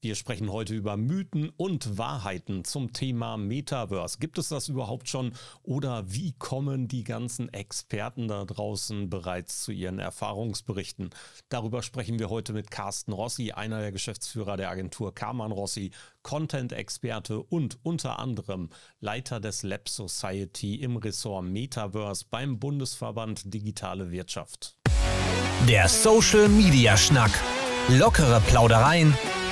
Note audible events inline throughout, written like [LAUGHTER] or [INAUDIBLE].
Wir sprechen heute über Mythen und Wahrheiten zum Thema Metaverse. Gibt es das überhaupt schon oder wie kommen die ganzen Experten da draußen bereits zu ihren Erfahrungsberichten? Darüber sprechen wir heute mit Carsten Rossi, einer der Geschäftsführer der Agentur Karmann Rossi, Content-Experte und unter anderem Leiter des Lab Society im Ressort Metaverse beim Bundesverband Digitale Wirtschaft. Der Social Media Schnack. Lockere Plaudereien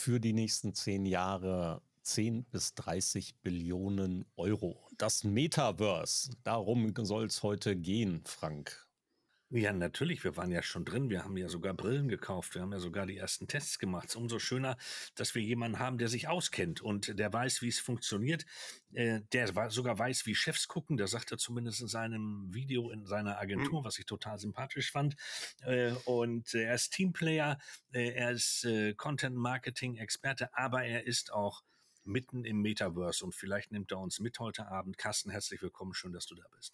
für die nächsten zehn Jahre 10 bis 30 Billionen Euro. Das Metaverse, darum soll es heute gehen, Frank. Ja, natürlich. Wir waren ja schon drin. Wir haben ja sogar Brillen gekauft. Wir haben ja sogar die ersten Tests gemacht. Umso schöner, dass wir jemanden haben, der sich auskennt und der weiß, wie es funktioniert. Äh, der sogar weiß, wie Chefs gucken. Der sagt er zumindest in seinem Video in seiner Agentur, mhm. was ich total sympathisch fand. Äh, und er ist Teamplayer. Äh, er ist Content Marketing Experte, aber er ist auch mitten im Metaverse und vielleicht nimmt er uns mit heute Abend. Carsten, herzlich willkommen. Schön, dass du da bist.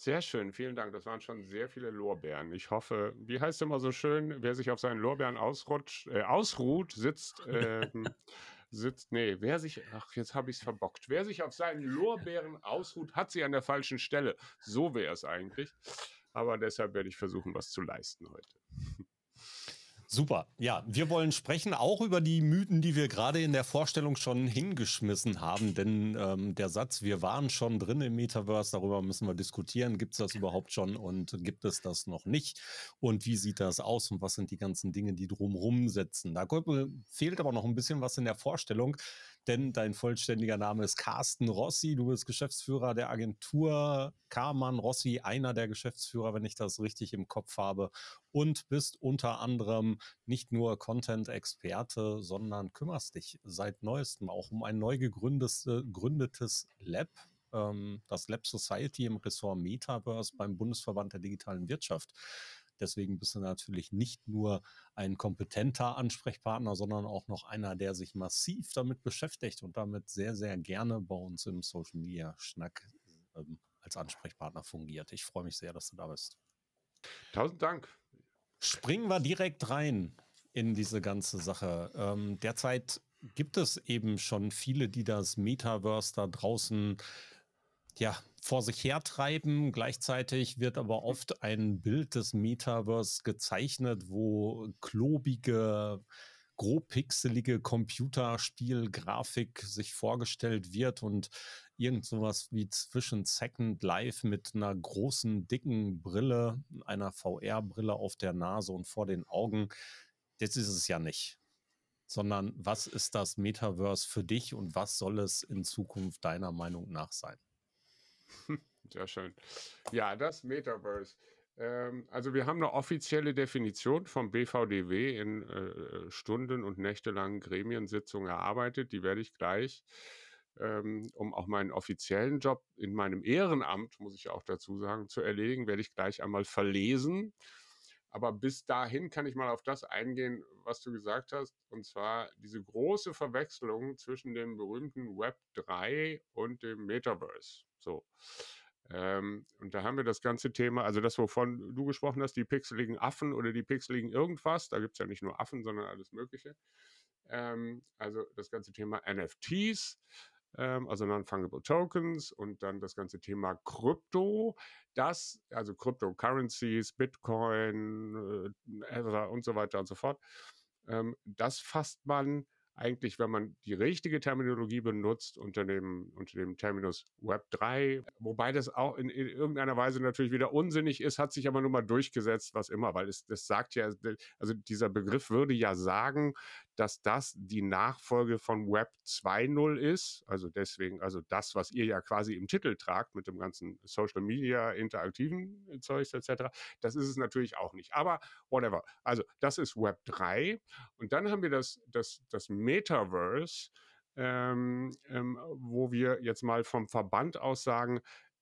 Sehr schön, vielen Dank. Das waren schon sehr viele Lorbeeren. Ich hoffe, wie heißt immer so schön, wer sich auf seinen Lorbeeren ausrutscht, äh, ausruht, sitzt, ähm, sitzt, nee, wer sich, ach, jetzt habe ich es verbockt. Wer sich auf seinen Lorbeeren ausruht, hat sie an der falschen Stelle. So wäre es eigentlich. Aber deshalb werde ich versuchen, was zu leisten heute. Super. Ja, wir wollen sprechen auch über die Mythen, die wir gerade in der Vorstellung schon hingeschmissen haben. Denn ähm, der Satz, wir waren schon drin im Metaverse, darüber müssen wir diskutieren. Gibt es das überhaupt schon und gibt es das noch nicht? Und wie sieht das aus und was sind die ganzen Dinge, die drumherum setzen? Da fehlt aber noch ein bisschen was in der Vorstellung denn dein vollständiger Name ist Carsten Rossi. Du bist Geschäftsführer der Agentur Karmann Rossi, einer der Geschäftsführer, wenn ich das richtig im Kopf habe, und bist unter anderem nicht nur Content-Experte, sondern kümmerst dich seit neuestem auch um ein neu gegründetes Lab, ähm, das Lab Society im Ressort Metaverse beim Bundesverband der digitalen Wirtschaft. Deswegen bist du natürlich nicht nur ein kompetenter Ansprechpartner, sondern auch noch einer, der sich massiv damit beschäftigt und damit sehr, sehr gerne bei uns im Social Media Schnack ähm, als Ansprechpartner fungiert. Ich freue mich sehr, dass du da bist. Tausend Dank. Springen wir direkt rein in diese ganze Sache. Ähm, derzeit gibt es eben schon viele, die das Metaverse da draußen ja, vor sich hertreiben. Gleichzeitig wird aber oft ein Bild des Metaverse gezeichnet, wo klobige, grobpixelige Computerspielgrafik sich vorgestellt wird und irgend sowas wie zwischen Second Life mit einer großen, dicken Brille, einer VR-Brille auf der Nase und vor den Augen. Das ist es ja nicht. Sondern was ist das Metaverse für dich und was soll es in Zukunft deiner Meinung nach sein? [LAUGHS] Sehr schön. Ja, das Metaverse. Ähm, also wir haben eine offizielle Definition vom BVDW in äh, Stunden- und nächtelangen Gremiensitzungen erarbeitet. Die werde ich gleich, ähm, um auch meinen offiziellen Job in meinem Ehrenamt, muss ich auch dazu sagen, zu erledigen, werde ich gleich einmal verlesen. Aber bis dahin kann ich mal auf das eingehen, was du gesagt hast, und zwar diese große Verwechslung zwischen dem berühmten Web 3 und dem Metaverse. So. Ähm, und da haben wir das ganze Thema, also das, wovon du gesprochen hast, die pixeligen Affen oder die pixeligen irgendwas, da gibt es ja nicht nur Affen, sondern alles Mögliche. Ähm, also das ganze Thema NFTs, ähm, also Non-Fungible Tokens und dann das ganze Thema Krypto, das, also Cryptocurrencies, Bitcoin, äh, und so weiter und so fort, ähm, das fasst man eigentlich, wenn man die richtige Terminologie benutzt, unter dem, unter dem Terminus Web 3, wobei das auch in, in irgendeiner Weise natürlich wieder unsinnig ist, hat sich aber nun mal durchgesetzt, was immer, weil es das sagt ja, also dieser Begriff würde ja sagen, dass das die Nachfolge von Web 2.0 ist. Also deswegen, also das, was ihr ja quasi im Titel tragt mit dem ganzen Social Media, interaktiven Zeugs etc. Das ist es natürlich auch nicht. Aber whatever. Also das ist Web 3. Und dann haben wir das, das, das Metaverse. ähm, ähm, wo wir jetzt mal vom Verband aus sagen,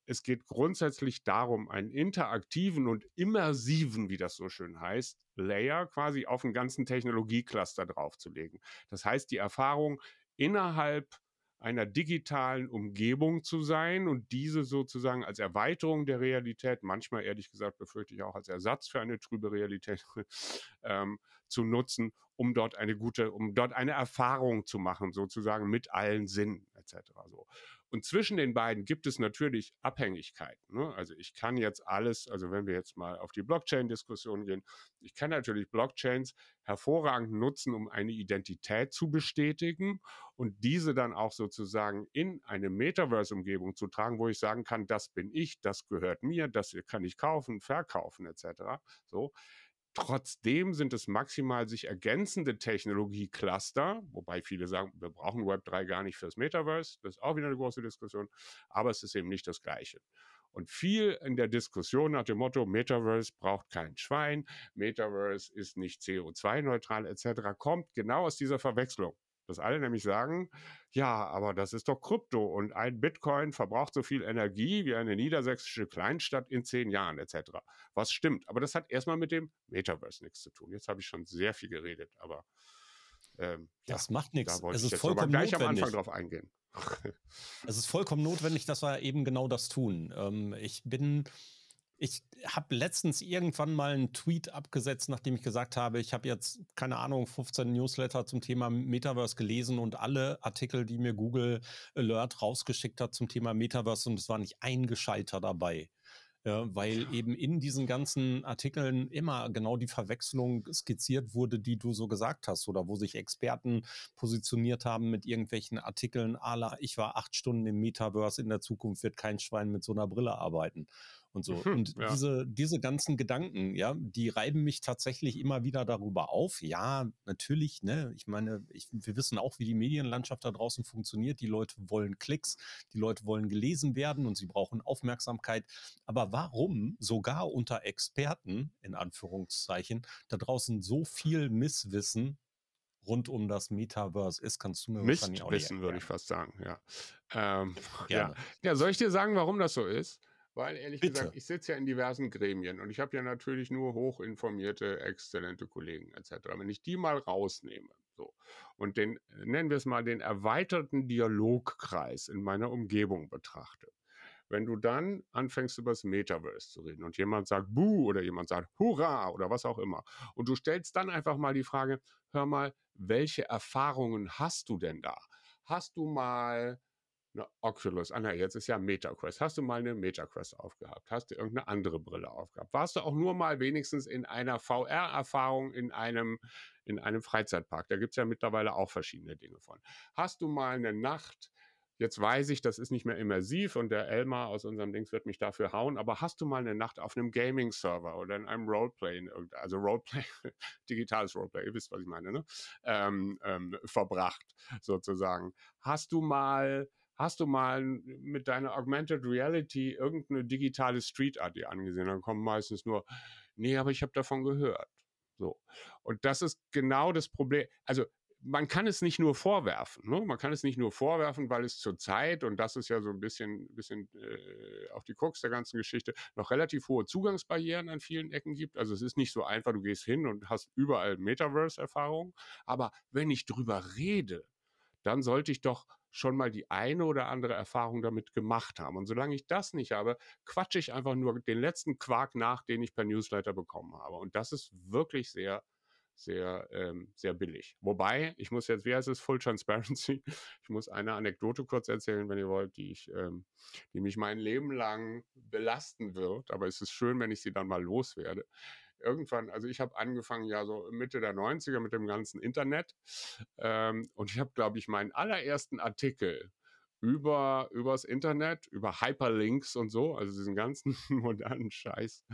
es geht grundsätzlich darum, einen interaktiven und immersiven, wie das so schön heißt, Layer quasi auf einen ganzen Technologiecluster draufzulegen. Das heißt, die Erfahrung innerhalb einer digitalen Umgebung zu sein und diese sozusagen als Erweiterung der Realität, manchmal ehrlich gesagt befürchte ich auch als Ersatz für eine trübe Realität [LAUGHS] ähm, zu nutzen, um dort eine gute, um dort eine Erfahrung zu machen, sozusagen mit allen Sinnen etc. So. Und zwischen den beiden gibt es natürlich Abhängigkeiten. Ne? Also ich kann jetzt alles, also wenn wir jetzt mal auf die Blockchain-Diskussion gehen, ich kann natürlich Blockchains hervorragend nutzen, um eine Identität zu bestätigen und diese dann auch sozusagen in eine Metaverse-Umgebung zu tragen, wo ich sagen kann, das bin ich, das gehört mir, das kann ich kaufen, verkaufen etc. So. Trotzdem sind es maximal sich ergänzende Technologie-Cluster, wobei viele sagen, wir brauchen Web3 gar nicht fürs Metaverse. Das ist auch wieder eine große Diskussion, aber es ist eben nicht das Gleiche. Und viel in der Diskussion nach dem Motto, Metaverse braucht kein Schwein, Metaverse ist nicht CO2-neutral etc., kommt genau aus dieser Verwechslung. Dass alle nämlich sagen, ja, aber das ist doch Krypto und ein Bitcoin verbraucht so viel Energie wie eine niedersächsische Kleinstadt in zehn Jahren etc. Was stimmt, aber das hat erstmal mit dem Metaverse nichts zu tun. Jetzt habe ich schon sehr viel geredet, aber ähm, das ja, macht nichts. Da wollte es ich jetzt aber gleich notwendig. am Anfang drauf eingehen. [LAUGHS] es ist vollkommen notwendig, dass wir eben genau das tun. Ähm, ich bin ich habe letztens irgendwann mal einen Tweet abgesetzt, nachdem ich gesagt habe, ich habe jetzt, keine Ahnung, 15 Newsletter zum Thema Metaverse gelesen und alle Artikel, die mir Google Alert rausgeschickt hat zum Thema Metaverse und es war nicht ein Gescheiter dabei. Ja, weil eben in diesen ganzen Artikeln immer genau die Verwechslung skizziert wurde, die du so gesagt hast, oder wo sich Experten positioniert haben mit irgendwelchen Artikeln, ala, ich war acht Stunden im Metaverse, in der Zukunft wird kein Schwein mit so einer Brille arbeiten und so. Mhm, und ja. diese, diese ganzen Gedanken, ja, die reiben mich tatsächlich immer wieder darüber auf. Ja, natürlich, ne, ich meine, ich, wir wissen auch, wie die Medienlandschaft da draußen funktioniert. Die Leute wollen Klicks, die Leute wollen gelesen werden und sie brauchen Aufmerksamkeit. Aber warum sogar unter Experten, in Anführungszeichen, da draußen so viel Misswissen rund um das Metaverse ist, kannst du mir wahrscheinlich auch Mistwissen, würde ich fast sagen, ja. Ähm, [LAUGHS] ja. ja. soll ich dir sagen, warum das so ist? Weil ehrlich Bitte. gesagt, ich sitze ja in diversen Gremien und ich habe ja natürlich nur hochinformierte, exzellente Kollegen etc. Wenn ich die mal rausnehme so, und den, nennen wir es mal, den erweiterten Dialogkreis in meiner Umgebung betrachte, wenn du dann anfängst über das Metaverse zu reden und jemand sagt Buh oder jemand sagt Hurra oder was auch immer und du stellst dann einfach mal die Frage, hör mal, welche Erfahrungen hast du denn da? Hast du mal eine Oculus, ah, na, jetzt ist ja MetaQuest. Hast du mal eine MetaQuest aufgehabt? Hast du irgendeine andere Brille aufgehabt? Warst du auch nur mal wenigstens in einer VR-Erfahrung in einem, in einem Freizeitpark? Da gibt es ja mittlerweile auch verschiedene Dinge von. Hast du mal eine Nacht Jetzt weiß ich, das ist nicht mehr immersiv und der Elmar aus unserem Dings wird mich dafür hauen, aber hast du mal eine Nacht auf einem Gaming-Server oder in einem Roleplay, also Roleplay, [LAUGHS] digitales Roleplay, ihr wisst, was ich meine, ne? Ähm, ähm, verbracht, sozusagen. Hast du mal hast du mal mit deiner Augmented Reality irgendeine digitale Street Art angesehen? Dann kommen meistens nur, nee, aber ich habe davon gehört. So. Und das ist genau das Problem. Also man kann es nicht nur vorwerfen. Ne? Man kann es nicht nur vorwerfen, weil es zurzeit, und das ist ja so ein bisschen, bisschen äh, auch die Krux der ganzen Geschichte, noch relativ hohe Zugangsbarrieren an vielen Ecken gibt. Also es ist nicht so einfach, du gehst hin und hast überall Metaverse-Erfahrungen. Aber wenn ich drüber rede, dann sollte ich doch schon mal die eine oder andere Erfahrung damit gemacht haben. Und solange ich das nicht habe, quatsche ich einfach nur den letzten Quark nach, den ich per Newsletter bekommen habe. Und das ist wirklich sehr, sehr, ähm, sehr billig. Wobei, ich muss jetzt, wie heißt es, Full Transparency? [LAUGHS] Ich muss eine Anekdote kurz erzählen, wenn ihr wollt, die ich, ähm, die mich mein Leben lang belasten wird. Aber es ist schön, wenn ich sie dann mal loswerde irgendwann, also ich habe angefangen ja so Mitte der 90er mit dem ganzen Internet ähm, und ich habe, glaube ich, meinen allerersten Artikel über übers Internet, über Hyperlinks und so, also diesen ganzen [LAUGHS] modernen Scheiß,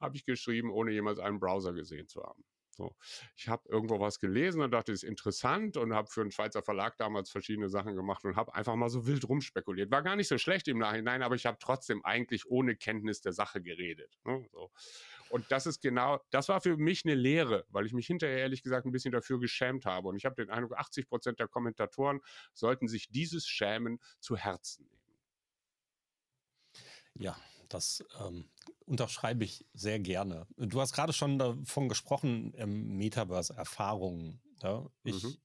habe ich geschrieben, ohne jemals einen Browser gesehen zu haben. So. Ich habe irgendwo was gelesen und dachte, das ist interessant und habe für einen Schweizer Verlag damals verschiedene Sachen gemacht und habe einfach mal so wild rumspekuliert. War gar nicht so schlecht im Nachhinein, aber ich habe trotzdem eigentlich ohne Kenntnis der Sache geredet. Ne? So. Und das ist genau, das war für mich eine Lehre, weil ich mich hinterher ehrlich gesagt ein bisschen dafür geschämt habe. Und ich habe den Eindruck, 80 Prozent der Kommentatoren sollten sich dieses Schämen zu Herzen nehmen. Ja, das ähm, unterschreibe ich sehr gerne. Du hast gerade schon davon gesprochen, ähm, Metaverse-Erfahrungen. Ja? Ich mhm.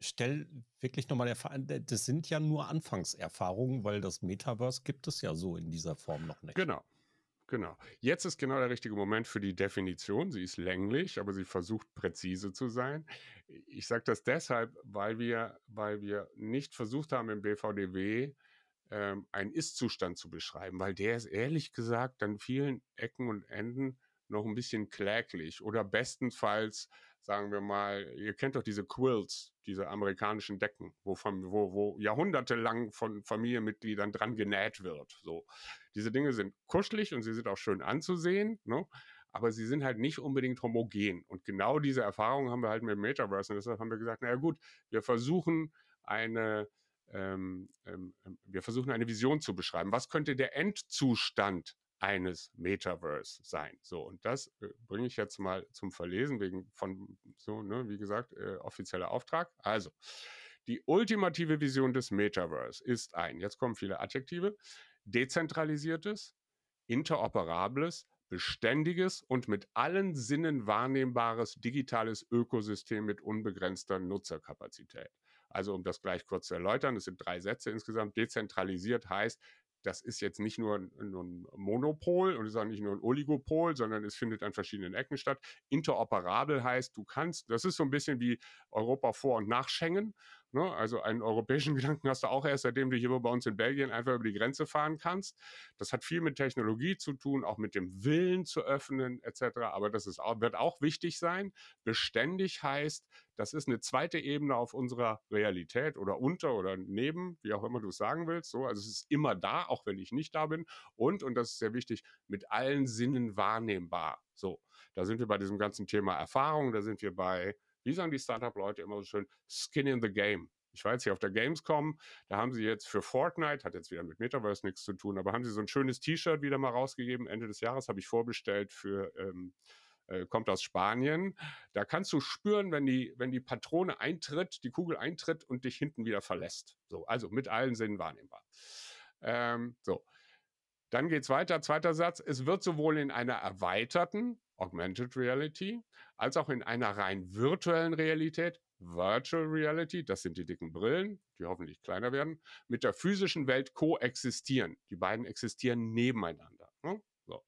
stelle wirklich nochmal, das sind ja nur Anfangserfahrungen, weil das Metaverse gibt es ja so in dieser Form noch nicht. Genau. Genau. Jetzt ist genau der richtige Moment für die Definition. Sie ist länglich, aber sie versucht präzise zu sein. Ich sage das deshalb, weil wir, weil wir nicht versucht haben im BVDW ähm, einen Ist-Zustand zu beschreiben, weil der ist ehrlich gesagt an vielen Ecken und Enden noch ein bisschen kläglich oder bestenfalls, sagen wir mal, ihr kennt doch diese Quilts, diese amerikanischen Decken, wo, von, wo, wo jahrhundertelang von Familienmitgliedern dran genäht wird. So. Diese Dinge sind kuschelig und sie sind auch schön anzusehen, ne? aber sie sind halt nicht unbedingt homogen. Und genau diese Erfahrung haben wir halt mit Metaverse und deshalb haben wir gesagt, naja gut, wir versuchen eine ähm, ähm, ähm, wir versuchen eine Vision zu beschreiben. Was könnte der Endzustand eines Metaverse sein? So, und das äh, bringe ich jetzt mal zum Verlesen, wegen von, so, ne, wie gesagt, äh, offizieller Auftrag. Also, die ultimative Vision des Metaverse ist ein, jetzt kommen viele Adjektive, dezentralisiertes, interoperables, beständiges und mit allen Sinnen wahrnehmbares digitales Ökosystem mit unbegrenzter Nutzerkapazität. Also um das gleich kurz zu erläutern, es sind drei Sätze insgesamt. Dezentralisiert heißt, das ist jetzt nicht nur ein, ein Monopol und es ist auch nicht nur ein Oligopol, sondern es findet an verschiedenen Ecken statt. Interoperabel heißt, du kannst, das ist so ein bisschen wie Europa vor und nach Schengen. Ne? Also einen europäischen [LAUGHS] Gedanken hast du auch erst, seitdem du hier bei uns in Belgien einfach über die Grenze fahren kannst. Das hat viel mit Technologie zu tun, auch mit dem Willen zu öffnen etc. Aber das ist auch, wird auch wichtig sein. Beständig heißt, das ist eine zweite Ebene auf unserer Realität oder unter oder neben, wie auch immer du es sagen willst. So, also es ist immer da, auch wenn ich nicht da bin. Und, und das ist sehr wichtig, mit allen Sinnen wahrnehmbar. So, da sind wir bei diesem ganzen Thema Erfahrung, da sind wir bei wie sagen die Startup-Leute immer so schön, Skin in the Game. Ich war jetzt hier auf der Gamescom, da haben sie jetzt für Fortnite, hat jetzt wieder mit Metaverse nichts zu tun, aber haben sie so ein schönes T-Shirt wieder mal rausgegeben. Ende des Jahres habe ich vorbestellt für, ähm, äh, kommt aus Spanien. Da kannst du spüren, wenn die, wenn die Patrone eintritt, die Kugel eintritt und dich hinten wieder verlässt. So, also mit allen Sinnen wahrnehmbar. Ähm, so. Dann geht es weiter. Zweiter Satz. Es wird sowohl in einer erweiterten Augmented Reality, als auch in einer rein virtuellen Realität, Virtual Reality, das sind die dicken Brillen, die hoffentlich kleiner werden, mit der physischen Welt koexistieren. Die beiden existieren nebeneinander. Ne? So.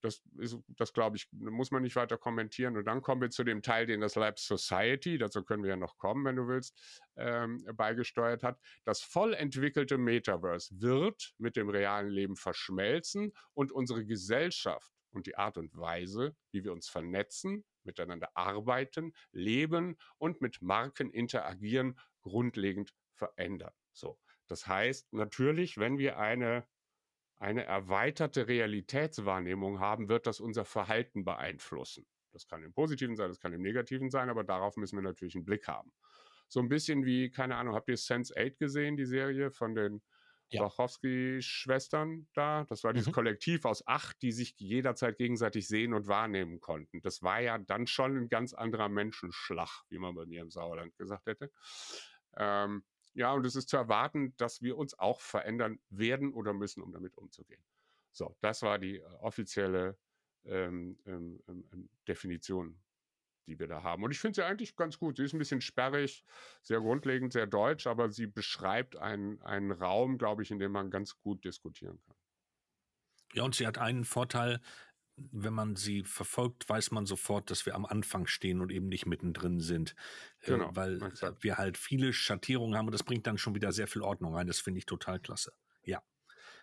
Das ist, das glaube ich, muss man nicht weiter kommentieren. Und dann kommen wir zu dem Teil, den das Lab Society, dazu können wir ja noch kommen, wenn du willst, ähm, beigesteuert hat. Das voll entwickelte Metaverse wird mit dem realen Leben verschmelzen und unsere Gesellschaft und die Art und Weise, wie wir uns vernetzen, miteinander arbeiten, leben und mit Marken interagieren, grundlegend verändern. So. Das heißt natürlich, wenn wir eine, eine erweiterte Realitätswahrnehmung haben, wird das unser Verhalten beeinflussen. Das kann im Positiven sein, das kann im Negativen sein, aber darauf müssen wir natürlich einen Blick haben. So ein bisschen wie, keine Ahnung, habt ihr Sense 8 gesehen, die Serie von den ja. Wachowski-Schwestern da. Das war dieses mhm. Kollektiv aus acht, die sich jederzeit gegenseitig sehen und wahrnehmen konnten. Das war ja dann schon ein ganz anderer Menschenschlag, wie man bei mir im Sauerland gesagt hätte. Ähm, ja, und es ist zu erwarten, dass wir uns auch verändern werden oder müssen, um damit umzugehen. So, das war die äh, offizielle ähm, ähm, ähm, ähm Definition die wir da haben. Und ich finde sie eigentlich ganz gut. Sie ist ein bisschen sperrig, sehr grundlegend, sehr deutsch, aber sie beschreibt einen, einen Raum, glaube ich, in dem man ganz gut diskutieren kann. Ja, und sie hat einen Vorteil, wenn man sie verfolgt, weiß man sofort, dass wir am Anfang stehen und eben nicht mittendrin sind. Äh, genau, äh, weil exakt. wir halt viele Schattierungen haben und das bringt dann schon wieder sehr viel Ordnung rein. Das finde ich total klasse. Ja.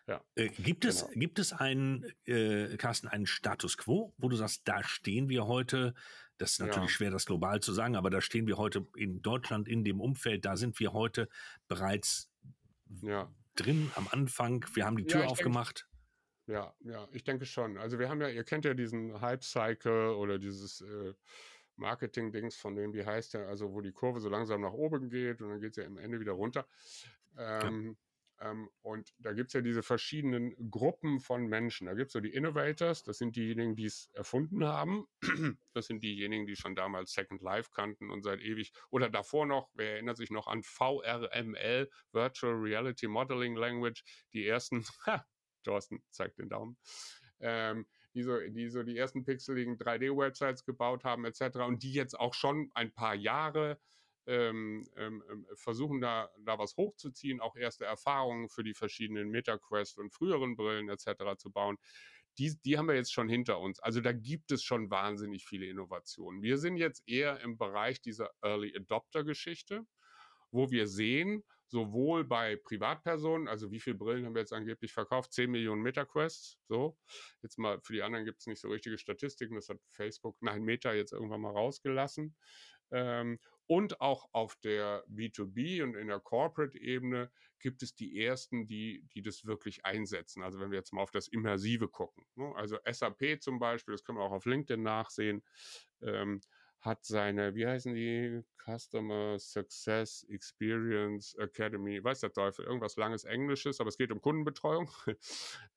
Ja, äh, gibt, genau. es, gibt es einen, äh, Carsten, einen Status quo, wo du sagst, da stehen wir heute, das ist natürlich ja. schwer, das global zu sagen, aber da stehen wir heute in Deutschland in dem Umfeld, da sind wir heute bereits ja. drin am Anfang, wir haben die Tür ja, aufgemacht. Denke, ja, ja, ich denke schon. Also wir haben ja, ihr kennt ja diesen Hype-Cycle oder dieses äh, Marketing-Dings von dem, wie heißt der, also wo die Kurve so langsam nach oben geht und dann geht sie ja am Ende wieder runter. Ähm, Ähm, und da gibt es ja diese verschiedenen Gruppen von Menschen. Da gibt es so die Innovators, das sind diejenigen, die es erfunden haben. [CLEARS THROAT] Das sind diejenigen, die schon damals Second Life kannten und seit ewig oder davor noch, wer erinnert sich noch an VRML, Virtual Reality Modeling Language, die ersten, [LAUGHS] ha, Thorsten zeigt den Daumen, ähm, die, so, die so die ersten pixeligen 3D-Websites gebaut haben, etc. Und die jetzt auch schon ein paar Jahre ähm, ähm, ähm, versuchen da, da was hochzuziehen, auch erste Erfahrungen für die verschiedenen MetaQuest und früheren Brillen etc. zu bauen. Die, die haben wir jetzt schon hinter uns. Also da gibt es schon wahnsinnig viele Innovationen. Wir sind jetzt eher im Bereich dieser Early Adopter Geschichte, wo wir sehen, sowohl bei Privatpersonen, also wie viele Brillen haben wir jetzt angeblich verkauft? 10 Millionen MetaQuests, so. Jetzt mal, für die anderen gibt es nicht so richtige Statistiken, das hat Facebook, nein, Meta jetzt irgendwann mal rausgelassen. Ähm, und auch auf der B2B und in der Corporate-Ebene gibt es die ersten, die, die das wirklich einsetzen. Also wenn wir jetzt mal auf das Immersive gucken. Ne? Also SAP zum Beispiel, das können wir auch auf LinkedIn nachsehen, ähm, hat seine, wie heißen die? Customer Success Experience Academy, weiß der Teufel, irgendwas langes Englisches, aber es geht um Kundenbetreuung. [LAUGHS]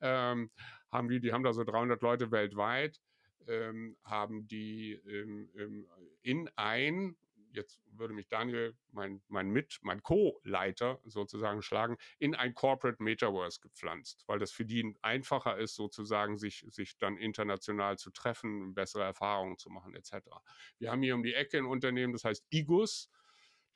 ähm, haben die, die haben da so 300 Leute weltweit, ähm, haben die ähm, in ein jetzt würde mich Daniel, mein, mein Mit, mein Co-Leiter sozusagen schlagen, in ein Corporate Metaverse gepflanzt, weil das für die einfacher ist, sozusagen sich, sich dann international zu treffen, bessere Erfahrungen zu machen, etc. Wir haben hier um die Ecke ein Unternehmen, das heißt IGUS.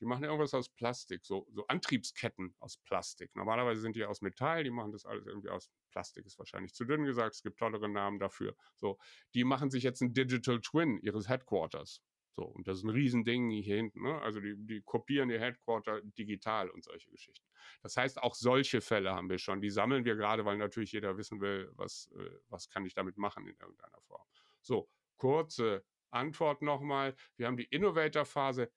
Die machen irgendwas aus Plastik, so, so Antriebsketten aus Plastik. Normalerweise sind die aus Metall, die machen das alles irgendwie aus Plastik, ist wahrscheinlich zu dünn gesagt, es gibt tollere Namen dafür. So, die machen sich jetzt ein Digital Twin ihres Headquarters. So, und das ist ein Riesending hier hinten. Ne? Also die, die kopieren ihr Headquarter digital und solche Geschichten. Das heißt, auch solche Fälle haben wir schon. Die sammeln wir gerade, weil natürlich jeder wissen will, was, äh, was kann ich damit machen in irgendeiner Form. So, kurze Antwort nochmal. Wir haben die Innovator-Phase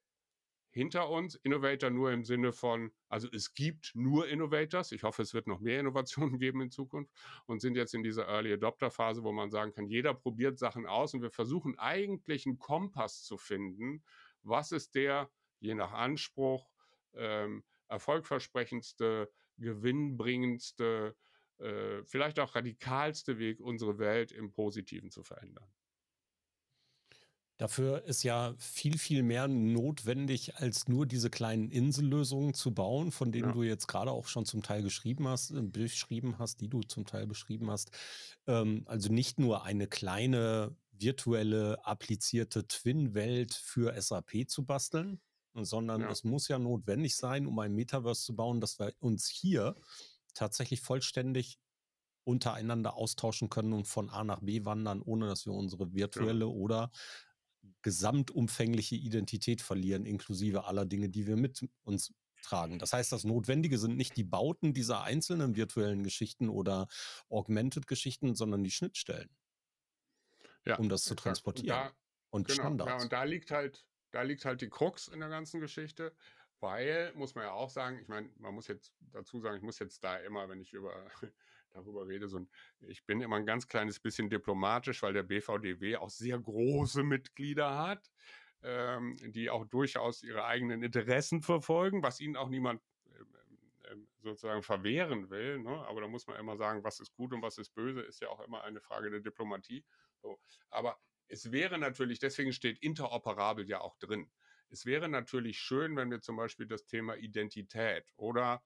hinter uns. Innovator nur im Sinne von, also es gibt nur Innovators. Ich hoffe, es wird noch mehr Innovationen [LAUGHS] geben in Zukunft und sind jetzt in dieser Early Adopter Phase, wo man sagen kann, jeder probiert Sachen aus und wir versuchen eigentlich einen Kompass zu finden. Was ist der, je nach Anspruch, ähm, erfolgversprechendste, gewinnbringendste, äh, vielleicht auch radikalste Weg, unsere Welt im Positiven zu verändern? Dafür ist ja viel, viel mehr notwendig, als nur diese kleinen Insellösungen zu bauen, von denen ja. du jetzt gerade auch schon zum Teil geschrieben hast, äh, beschrieben hast, die du zum Teil beschrieben hast. Ähm, also nicht nur eine kleine virtuelle applizierte Twin-Welt für SAP zu basteln, sondern ja. es muss ja notwendig sein, um ein Metaverse zu bauen, dass wir uns hier tatsächlich vollständig untereinander austauschen können und von A nach B wandern, ohne dass wir unsere virtuelle ja. oder gesamtumfängliche Identität verlieren, inklusive aller Dinge, die wir mit uns tragen. Das heißt, das Notwendige sind nicht die Bauten dieser einzelnen virtuellen Geschichten oder Augmented-Geschichten, sondern die Schnittstellen, ja, um das zu transportieren. Und, da, und genau, Standards. Ja, und da liegt halt, da liegt halt die Krux in der ganzen Geschichte, weil, muss man ja auch sagen, ich meine, man muss jetzt dazu sagen, ich muss jetzt da immer, wenn ich über darüber rede. So ich bin immer ein ganz kleines bisschen diplomatisch, weil der BVDW auch sehr große Mitglieder hat, ähm, die auch durchaus ihre eigenen Interessen verfolgen, was ihnen auch niemand ähm, ähm, sozusagen verwehren will. Ne? Aber da muss man immer sagen, was ist gut und was ist böse, ist ja auch immer eine Frage der Diplomatie. So. Aber es wäre natürlich, deswegen steht interoperabel ja auch drin. Es wäre natürlich schön, wenn wir zum Beispiel das Thema Identität oder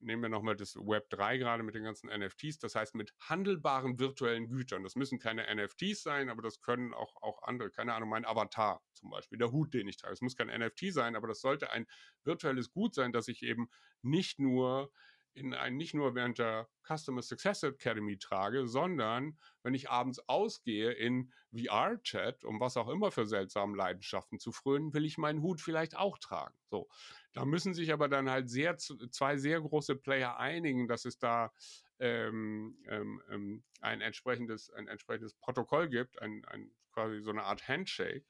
nehmen wir nochmal das Web 3 gerade mit den ganzen NFTs, das heißt mit handelbaren virtuellen Gütern. Das müssen keine NFTs sein, aber das können auch, auch andere, keine Ahnung, mein Avatar zum Beispiel, der Hut, den ich trage. Es muss kein NFT sein, aber das sollte ein virtuelles Gut sein, das ich eben nicht nur in ein, nicht nur während der Customer Success Academy trage, sondern wenn ich abends ausgehe in VR-Chat, um was auch immer für seltsame Leidenschaften zu frönen, will ich meinen Hut vielleicht auch tragen. So. Da müssen sich aber dann halt sehr, zwei sehr große Player einigen, dass es da ähm, ähm, ähm, ein, entsprechendes, ein entsprechendes Protokoll gibt, ein, ein, quasi so eine Art Handshake.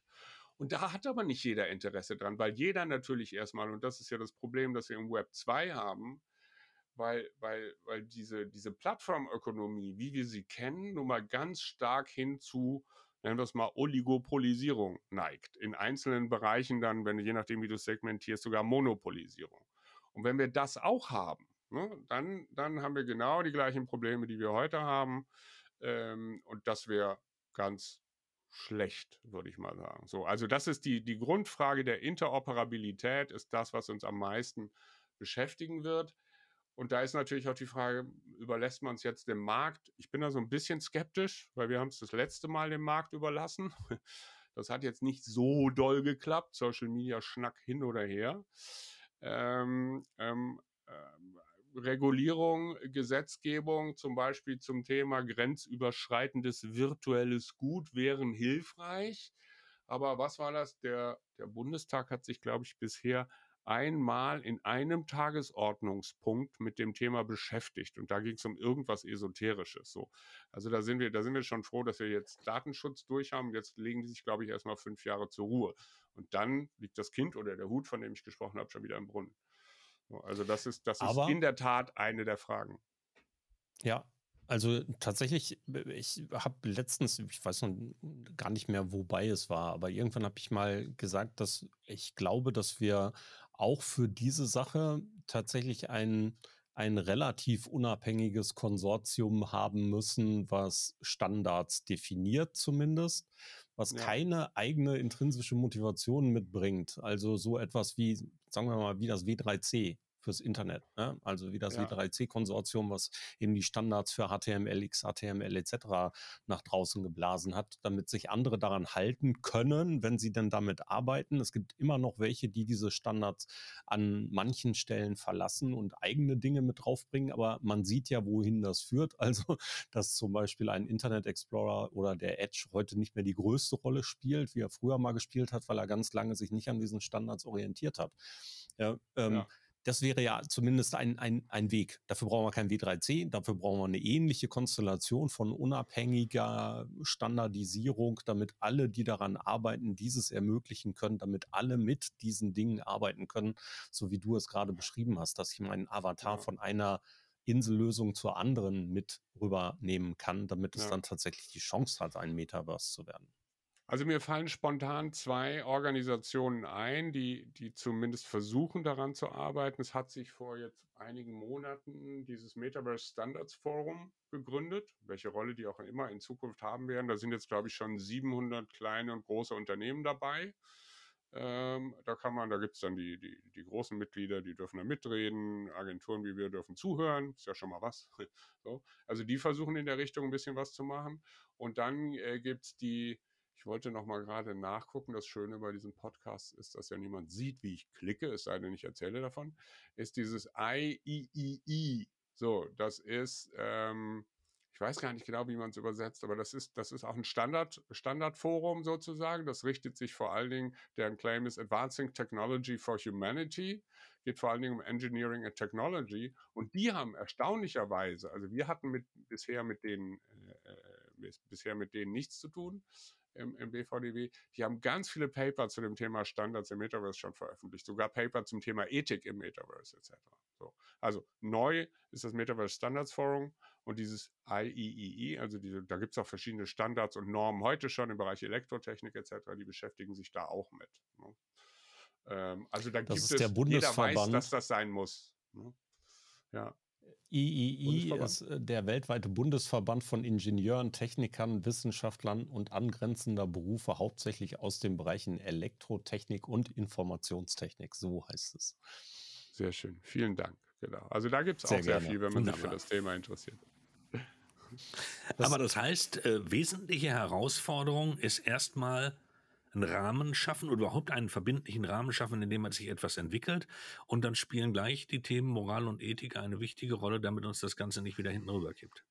Und da hat aber nicht jeder Interesse dran, weil jeder natürlich erstmal, und das ist ja das Problem, das wir im Web 2 haben, weil, weil, weil diese, diese Plattformökonomie, wie wir sie kennen, nun mal ganz stark hin zu, nennen wir es mal, Oligopolisierung neigt. In einzelnen Bereichen dann, wenn je nachdem, wie du segmentierst, sogar Monopolisierung. Und wenn wir das auch haben, ne, dann, dann haben wir genau die gleichen Probleme, die wir heute haben. Ähm, und das wäre ganz schlecht, würde ich mal sagen. So, also das ist die, die Grundfrage der Interoperabilität, ist das, was uns am meisten beschäftigen wird. Und da ist natürlich auch die Frage, überlässt man es jetzt dem Markt? Ich bin da so ein bisschen skeptisch, weil wir haben es das letzte Mal dem Markt überlassen. [LAUGHS] Das hat jetzt nicht so doll geklappt, Social Media Schnack hin oder her. Ähm, ähm, ähm, Regulierung, Gesetzgebung, zum Beispiel zum Thema grenzüberschreitendes virtuelles Gut, wären hilfreich. Aber was war das? Der, der Bundestag hat sich, glaube ich, bisher einmal in einem Tagesordnungspunkt mit dem Thema beschäftigt. Und da ging es um irgendwas Esoterisches. So. Also da sind wir, da sind wir schon froh, dass wir jetzt Datenschutz durch haben. Jetzt legen die sich, glaube ich, erstmal fünf Jahre zur Ruhe. Und dann liegt das Kind oder der Hut, von dem ich gesprochen habe, schon wieder im Brunnen. Also das ist, das ist in der Tat eine der Fragen. Ja, also tatsächlich, ich habe letztens, ich weiß noch gar nicht mehr, wobei es war, aber irgendwann habe ich mal gesagt, dass ich glaube, dass wir auch für diese Sache tatsächlich ein, ein relativ unabhängiges Konsortium haben müssen, was Standards definiert zumindest, was ja. keine eigene intrinsische Motivation mitbringt. Also so etwas wie, sagen wir mal, wie das W3C fürs Internet. Ne? Also wie das ja. W3C-Konsortium, was eben die Standards für HTML, XHTML etc. nach draußen geblasen hat, damit sich andere daran halten können, wenn sie denn damit arbeiten. Es gibt immer noch welche, die diese Standards an manchen Stellen verlassen und eigene Dinge mit draufbringen, aber man sieht ja, wohin das führt. Also, dass zum Beispiel ein Internet Explorer oder der Edge heute nicht mehr die größte Rolle spielt, wie er früher mal gespielt hat, weil er ganz lange sich nicht an diesen Standards orientiert hat. Ja, ähm, ja das wäre ja zumindest ein, ein, ein Weg. Dafür brauchen wir kein W3C, dafür brauchen wir eine ähnliche Konstellation von unabhängiger Standardisierung, damit alle, die daran arbeiten, dieses ermöglichen können, damit alle mit diesen Dingen arbeiten können, so wie du es gerade beschrieben hast, dass ich meinen Avatar ja. von einer Insellösung zur anderen mit rübernehmen kann, damit es ja. dann tatsächlich die Chance hat, ein Metaverse zu werden. Also mir fallen spontan zwei Organisationen ein, die, die zumindest versuchen daran zu arbeiten. Es hat sich vor jetzt einigen Monaten dieses Metaverse Standards Forum gegründet, welche Rolle die auch immer in Zukunft haben werden. Da sind jetzt, glaube ich, schon 700 kleine und große Unternehmen dabei. Ähm, da kann man, da gibt es dann die, die, die großen Mitglieder, die dürfen da mitreden, Agenturen wie wir dürfen zuhören, ist ja schon mal was. [LAUGHS] so. Also die versuchen in der Richtung ein bisschen was zu machen. Und dann äh, gibt es die ich wollte noch mal gerade nachgucken. Das Schöne bei diesem Podcast ist, dass ja niemand sieht, wie ich klicke, es sei denn, ich erzähle davon. Ist dieses IEEE. So, das ist, ähm, ich weiß gar nicht genau, wie man es übersetzt, aber das ist, das ist auch ein Standard, Standardforum sozusagen. Das richtet sich vor allen Dingen, deren Claim ist Advancing Technology for Humanity, geht vor allen Dingen um Engineering and Technology. Und die haben erstaunlicherweise, also wir hatten mit, bisher mit denen, äh, äh bisher mit denen nichts zu tun im, im BVDW, die haben ganz viele Paper zu dem Thema Standards im Metaverse schon veröffentlicht, sogar Paper zum Thema Ethik im Metaverse etc. So. Also neu ist das Metaverse Standards Forum und dieses IEEE, e, also diese, da gibt es auch verschiedene Standards und Normen heute schon im Bereich Elektrotechnik etc., die beschäftigen sich da auch mit. Ne? Ähm, also da das gibt ist es, der Bundesverband. jeder weiß, dass das sein muss. Ne? Ja. III ist äh, der weltweite Bundesverband von Ingenieuren, Technikern, Wissenschaftlern und angrenzender Berufe, hauptsächlich aus den Bereichen Elektrotechnik und Informationstechnik. So heißt es. Sehr schön. Vielen Dank. Genau. Also da gibt es auch sehr gerne. viel, wenn man Wunderbar. sich für das Thema interessiert. Das Aber das heißt, äh, wesentliche Herausforderung ist erstmal einen Rahmen schaffen oder überhaupt einen verbindlichen Rahmen schaffen, in dem man sich etwas entwickelt. Und dann spielen gleich die Themen Moral und Ethik eine wichtige Rolle, damit uns das Ganze nicht wieder hinten rüberkippt.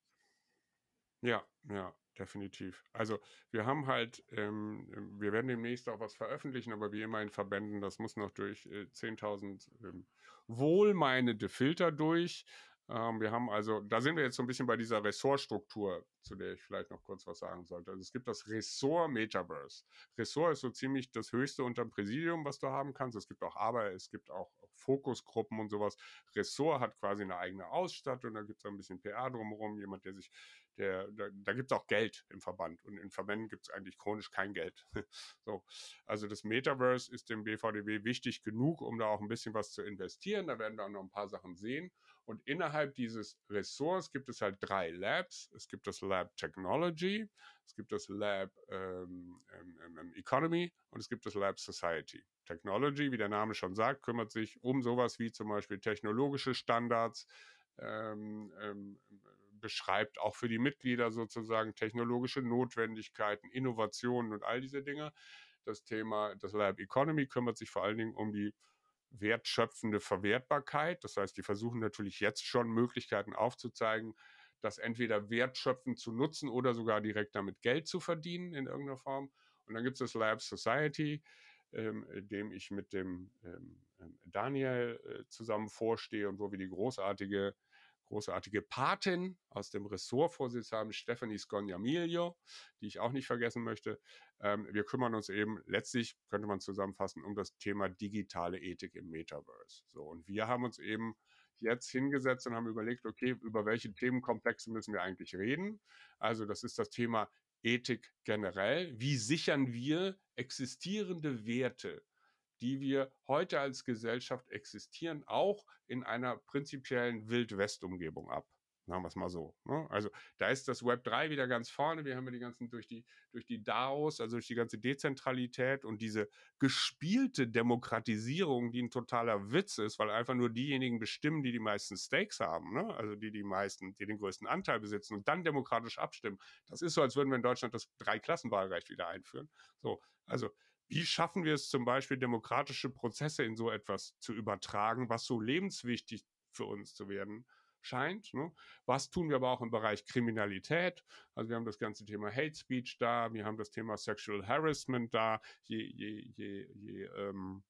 Ja, ja, definitiv. Also wir haben halt, ähm, wir werden demnächst auch was veröffentlichen, aber wie immer in Verbänden, das muss noch durch äh, 10.000 ähm, wohlmeinende Filter durch. Ähm, wir haben also, da sind wir jetzt so ein bisschen bei dieser Ressortstruktur, zu der ich vielleicht noch kurz was sagen sollte. Also es gibt das Ressort Metaverse. Ressort ist so ziemlich das höchste unter dem Präsidium, was du haben kannst. Es gibt auch aber, es gibt auch Fokusgruppen und sowas. Ressort hat quasi eine eigene Ausstattung, da gibt es ein bisschen PR drumherum, jemand, der sich der, da, da gibt es auch Geld im Verband und in Verbänden gibt es eigentlich chronisch kein Geld. [LAUGHS] so, also das Metaverse ist dem BVDW wichtig genug, um da auch ein bisschen was zu investieren. Da werden wir auch noch ein paar Sachen sehen. Und innerhalb dieses Ressorts gibt es halt drei Labs. Es gibt das Lab Technology, es gibt das Lab ähm, ähm, ähm, Economy und es gibt das Lab Society. Technology, wie der Name schon sagt, kümmert sich um sowas wie zum Beispiel technologische Standards, ähm, ähm, beschreibt auch für die Mitglieder sozusagen technologische Notwendigkeiten, Innovationen und all diese Dinge. Das Thema, das Lab Economy kümmert sich vor allen Dingen um die wertschöpfende Verwertbarkeit. Das heißt, die versuchen natürlich jetzt schon Möglichkeiten aufzuzeigen, das entweder wertschöpfend zu nutzen oder sogar direkt damit Geld zu verdienen in irgendeiner Form. Und dann gibt es das Lab Society, ähm, dem ich mit dem ähm, ähm Daniel äh, zusammen vorstehe und wo wir die großartige großartige Patin aus dem Ressortvorsitz haben, Stephanie Scognamiglio, die ich auch nicht vergessen möchte. Ähm, wir kümmern uns eben letztlich, könnte man zusammenfassen, um das Thema digitale Ethik im Metaverse. So, und wir haben uns eben jetzt hingesetzt und haben überlegt, okay, über welche Themenkomplexe müssen wir eigentlich reden? Also, das ist das Thema Ethik generell. Wie sichern wir existierende Werte die wir heute als Gesellschaft existieren, auch in einer prinzipiellen Wild-West-Umgebung ab. Sagen wir es mal so. Ne? Also da ist das Web 3 wieder ganz vorne. Wir haben ja die ganzen durch die, durch die DAOs, also durch die ganze Dezentralität und diese gespielte Demokratisierung, die ein totaler Witz ist, weil einfach nur diejenigen bestimmen, die die meisten Stakes haben, ne? also die die meisten, die den größten Anteil besitzen und dann demokratisch abstimmen. Das ist so, als würden wir in Deutschland das Dreiklassenwahlrecht wieder einführen. So, also wie schaffen wir es zum Beispiel, demokratische Prozesse in so etwas zu übertragen, was so lebenswichtig für uns zu werden scheint? Ne? Was tun wir aber auch im Bereich Kriminalität? Also wir haben das ganze Thema Hate Speech da, wir haben das Thema Sexual Harassment da. Je, je, je, je ähm,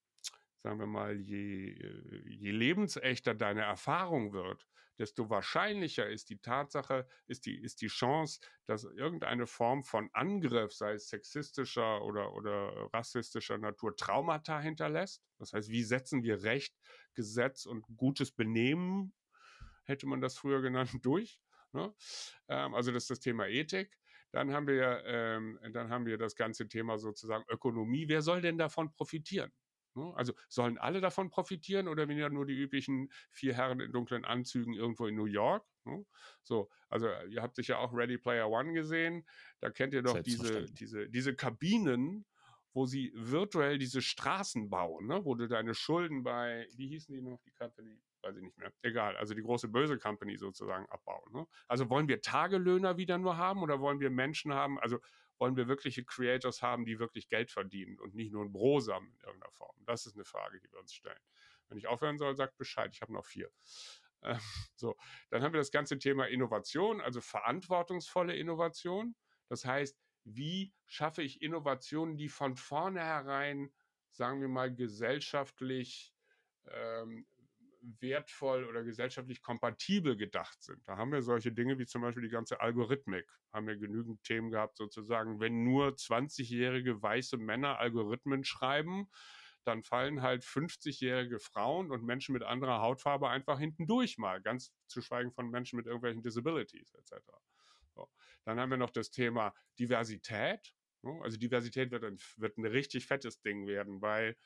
sagen wir mal, je, äh, je lebensechter deine Erfahrung wird, desto wahrscheinlicher ist die Tatsache, ist die, ist die Chance, dass irgendeine Form von Angriff, sei es sexistischer oder, oder rassistischer Natur, Traumata hinterlässt. Das heißt, wie setzen wir Recht, Gesetz und gutes Benehmen, hätte man das früher genannt, [LAUGHS] durch? Ne? Ähm, also das ist das Thema Ethik. Dann haben wir, ähm, dann haben wir das ganze Thema sozusagen Ökonomie. Wer soll denn davon profitieren? Ne? Also sollen alle davon profitieren oder wenn ja nur die üblichen vier Herren in dunklen Anzügen irgendwo in New York? Ne? So, also ihr habt sicher auch Ready Player One gesehen. Da kennt ihr doch diese, diese, diese Kabinen, wo sie virtuell diese Straßen bauen, ne? wo du deine Schulden bei, wie hießen die noch, die Company? Weiß ich nicht mehr. Egal, also die große böse Company sozusagen abbauen. Ne? Also wollen wir Tagelöhner wieder nur haben oder wollen wir Menschen haben? Also wollen wir wirkliche Creators haben, die wirklich Geld verdienen und nicht nur ein Brosamen in irgendeiner Form? Das ist eine Frage, die wir uns stellen. Wenn ich aufhören soll, sagt Bescheid, ich habe noch vier. [LAUGHS] Ähm, so, dann haben wir das ganze Thema Innovation, also verantwortungsvolle Innovation. Das heißt, wie schaffe ich Innovationen, die von vornherein, sagen wir mal, gesellschaftlich ähm, wertvoll oder gesellschaftlich kompatibel gedacht sind. Da haben wir solche Dinge wie zum Beispiel die ganze Algorithmik. Haben wir genügend Themen gehabt, sozusagen, wenn nur 20-jährige weiße Männer Algorithmen schreiben, dann fallen halt 50-jährige Frauen und Menschen mit anderer Hautfarbe einfach hinten durch mal, ganz zu schweigen von Menschen mit irgendwelchen Disabilities etc. So. Dann haben wir noch das Thema Diversität. Also Diversität wird ein, wird ein richtig fettes Ding werden, weil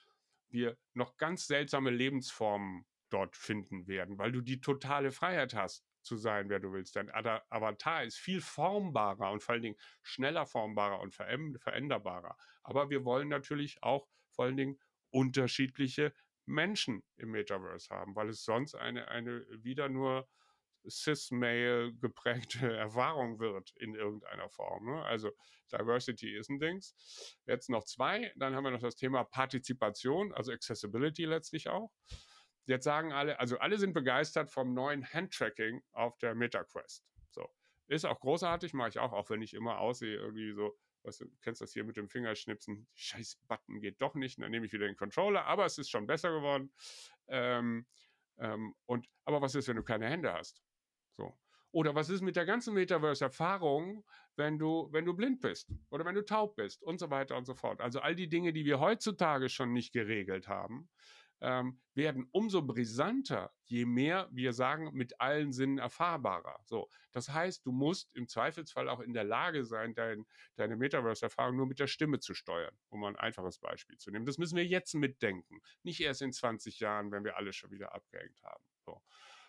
wir noch ganz seltsame Lebensformen dort finden werden, weil du die totale Freiheit hast zu sein, wer du willst. Dein Avatar ist viel formbarer und vor allen Dingen schneller formbarer und veränderbarer. Aber wir wollen natürlich auch vor allen Dingen unterschiedliche Menschen im Metaverse haben, weil es sonst eine, eine wieder nur cis-male geprägte [LAUGHS] Erfahrung wird in irgendeiner Form. Ne? Also Diversity ist ein Dings. Jetzt noch zwei, dann haben wir noch das Thema Partizipation, also Accessibility letztlich auch. Jetzt sagen alle, also alle sind begeistert vom neuen Handtracking auf der MetaQuest. So. Ist auch großartig, mache ich auch, auch wenn ich immer aussehe, irgendwie so, weißt du, kennst das hier mit dem Fingerschnipsen, scheiß Button geht doch nicht, dann nehme ich wieder den Controller, aber es ist schon besser geworden. Ähm, ähm, und, aber was ist, wenn du keine Hände hast? So. Oder was ist mit der ganzen Metaverse-Erfahrung, wenn du, wenn du blind bist oder wenn du taub bist und so weiter und so fort. Also all die Dinge, die wir heutzutage schon nicht geregelt haben, ähm, werden umso brisanter, je mehr wir sagen, mit allen Sinnen erfahrbarer. So, das heißt, du musst im Zweifelsfall auch in der Lage sein, dein, deine Metaverse-Erfahrung nur mit der Stimme zu steuern, um ein einfaches Beispiel zu nehmen. Das müssen wir jetzt mitdenken, nicht erst in 20 Jahren, wenn wir alle schon wieder abgehängt haben. So.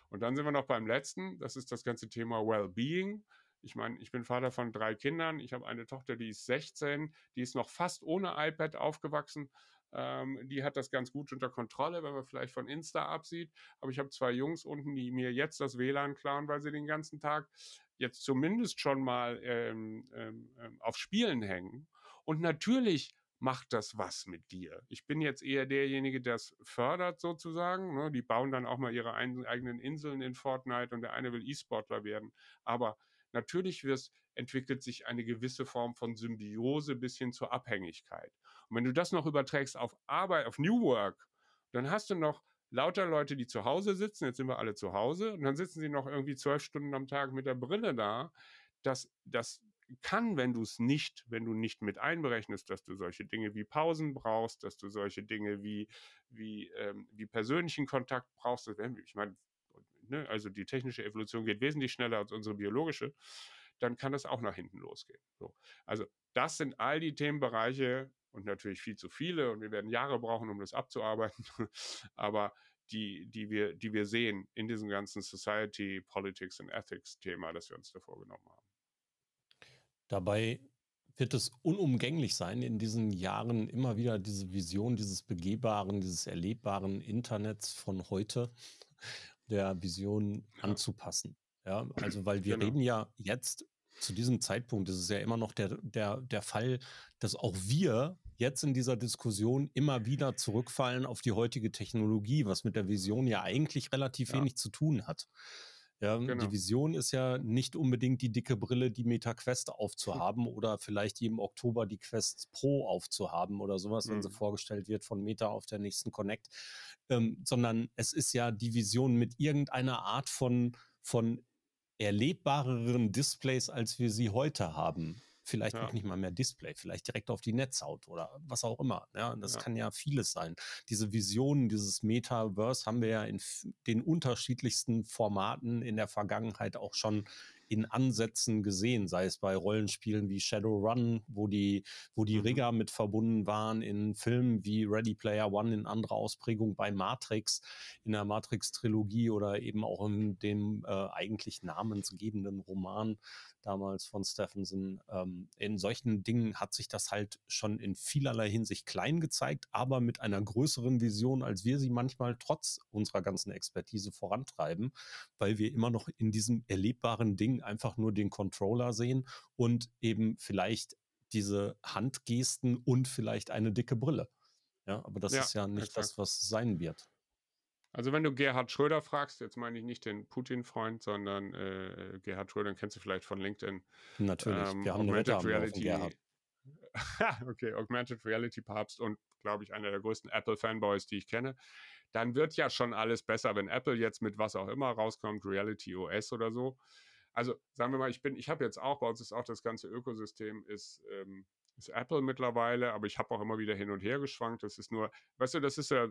Und dann sind wir noch beim letzten, das ist das ganze Thema Wellbeing. Ich meine, ich bin Vater von drei Kindern. Ich habe eine Tochter, die ist 16, die ist noch fast ohne iPad aufgewachsen. Ähm, die hat das ganz gut unter Kontrolle, wenn man vielleicht von Insta absieht. Aber ich habe zwei Jungs unten, die mir jetzt das WLAN klauen, weil sie den ganzen Tag jetzt zumindest schon mal ähm, ähm, ähm auf Spielen hängen. Und natürlich macht das was mit dir. Ich bin jetzt eher derjenige, der es fördert sozusagen. Ne? Die bauen dann auch mal ihre eigenen Inseln in Fortnite und der eine will E-Sportler werden. Aber natürlich wirst, entwickelt sich eine gewisse Form von Symbiose bis hin zur Abhängigkeit. Und wenn du das noch überträgst auf Arbeit, auf New Work, dann hast du noch lauter Leute, die zu Hause sitzen, jetzt sind wir alle zu Hause, und dann sitzen sie noch irgendwie zwölf Stunden am Tag mit der Brille da. Das, das kann, wenn du es nicht, wenn du nicht mit einberechnest, dass du solche Dinge wie Pausen brauchst, dass du solche Dinge wie, wie, ähm, wie persönlichen Kontakt brauchst. Ich meine, ne, also die technische Evolution geht wesentlich schneller als unsere biologische, dann kann das auch nach hinten losgehen. So. Also das sind all die Themenbereiche und natürlich viel zu viele und wir werden Jahre brauchen, um das abzuarbeiten, [LAUGHS] aber die, die, wir, die wir sehen in diesem ganzen Society, Politics and Ethics Thema, das wir uns da vorgenommen haben. Dabei wird es unumgänglich sein, in diesen Jahren immer wieder diese Vision dieses begehbaren, dieses erlebbaren Internets von heute der Vision ja. anzupassen. Ja, also weil wir genau. reden ja jetzt zu diesem Zeitpunkt, ist es ja immer noch der, der, der Fall, dass auch wir jetzt in dieser Diskussion immer wieder zurückfallen auf die heutige Technologie, was mit der Vision ja eigentlich relativ ja. wenig zu tun hat. Ja, genau. Die Vision ist ja nicht unbedingt die dicke Brille, die Meta Quest aufzuhaben oder vielleicht im Oktober die Quest Pro aufzuhaben oder sowas, mhm. wenn sie mhm. vorgestellt wird von Meta auf der nächsten Connect, ähm, sondern es ist ja die Vision mit irgendeiner Art von, von erlebbareren Displays, als wir sie heute haben vielleicht ja. noch nicht mal mehr Display, vielleicht direkt auf die Netzhaut oder was auch immer. Ja, das ja. kann ja vieles sein. Diese Visionen, dieses Metaverse haben wir ja in den unterschiedlichsten Formaten in der Vergangenheit auch schon in Ansätzen gesehen, sei es bei Rollenspielen wie Shadowrun, wo die, wo die mhm. Rigger mit verbunden waren, in Filmen wie Ready Player One in anderer Ausprägung bei Matrix, in der Matrix-Trilogie oder eben auch in dem äh, eigentlich namensgebenden Roman damals von Stephenson. Ähm, in solchen Dingen hat sich das halt schon in vielerlei Hinsicht klein gezeigt, aber mit einer größeren Vision, als wir sie manchmal trotz unserer ganzen Expertise vorantreiben, weil wir immer noch in diesem erlebbaren Ding einfach nur den Controller sehen und eben vielleicht diese Handgesten und vielleicht eine dicke Brille. Ja, aber das ja, ist ja nicht exakt. das, was sein wird. Also wenn du Gerhard Schröder fragst, jetzt meine ich nicht den Putin-Freund, sondern äh, Gerhard Schröder, den kennst du vielleicht von LinkedIn. Natürlich, ähm, wir haben Augmented eine Reality. Gerhard. [LAUGHS] okay, Augmented Reality Papst und glaube ich einer der größten Apple-Fanboys, die ich kenne. Dann wird ja schon alles besser, wenn Apple jetzt mit was auch immer rauskommt, Reality OS oder so. Also sagen wir mal, ich bin, ich habe jetzt auch, bei uns ist auch das ganze Ökosystem ist, ähm, ist Apple mittlerweile, aber ich habe auch immer wieder hin und her geschwankt. Das ist nur, weißt du, das ist ja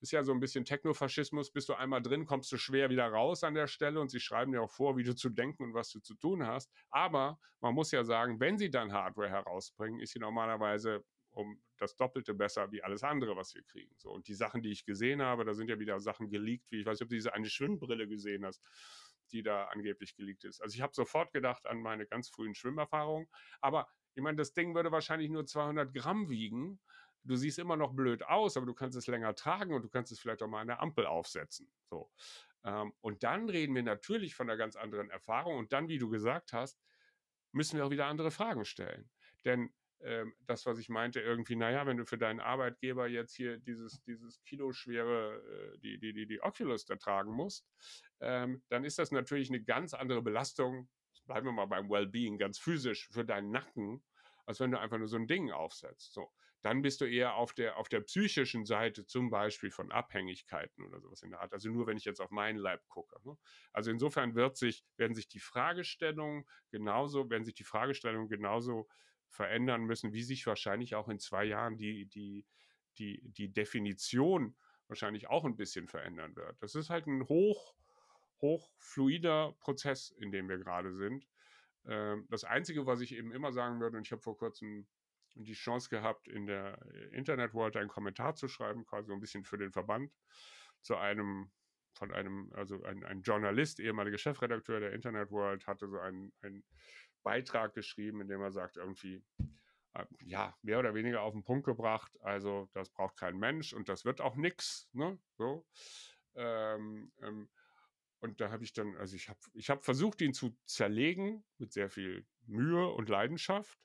ist ja so ein bisschen Technofaschismus. Bist du einmal drin, kommst du schwer wieder raus an der Stelle und sie schreiben dir auch vor, wie du zu denken und was du zu tun hast. Aber man muss ja sagen, wenn sie dann Hardware herausbringen, ist sie normalerweise um das Doppelte besser wie alles andere, was wir kriegen. So, und die Sachen, die ich gesehen habe, da sind ja wieder Sachen geleakt, wie ich weiß nicht, ob du diese eine Schwimmbrille gesehen hast, die da angeblich geleakt ist. Also ich habe sofort gedacht an meine ganz frühen Schwimmerfahrungen. Aber ich meine, das Ding würde wahrscheinlich nur 200 Gramm wiegen du siehst immer noch blöd aus, aber du kannst es länger tragen und du kannst es vielleicht auch mal an der Ampel aufsetzen. So. Ähm, und dann reden wir natürlich von einer ganz anderen Erfahrung. Und dann, wie du gesagt hast, müssen wir auch wieder andere Fragen stellen. Denn ähm, das, was ich meinte, irgendwie, naja, wenn du für deinen Arbeitgeber jetzt hier dieses, dieses kiloschwere, äh, die, die, die, die Oculus da tragen musst, ähm, dann ist das natürlich eine ganz andere Belastung, bleiben wir mal beim Wellbeing, ganz physisch für deinen Nacken, als wenn du einfach nur so ein Ding aufsetzt. So dann bist du eher auf der, auf der psychischen Seite zum Beispiel von Abhängigkeiten oder sowas in der Art. Also nur, wenn ich jetzt auf meinen Leib gucke. Ne? Also insofern wird sich, werden sich die Fragestellungen genauso, werden sich die Fragestellungen genauso verändern müssen, wie sich wahrscheinlich auch in zwei Jahren die, die, die, die Definition wahrscheinlich auch ein bisschen verändern wird. Das ist halt ein hoch, hochfluider Prozess, in dem wir gerade sind. Ähm, das Einzige, was ich eben immer sagen würde, und ich habe vor kurzem die Chance gehabt, in der äh, Internet World einen Kommentar zu schreiben, quasi so ein bisschen für den Verband, zu einem, von einem, also ein, ein Journalist, ehemaliger Chefredakteur der Internet World, hatte so einen, einen Beitrag geschrieben, in dem er sagt, irgendwie, äh, ja, mehr oder weniger auf den Punkt gebracht, also das braucht kein Mensch und das wird auch nichts, ne, so. Ähm, ähm, und da habe ich dann, also ich habe ich hab versucht, ihn zu zerlegen mit sehr viel Mühe und Leidenschaft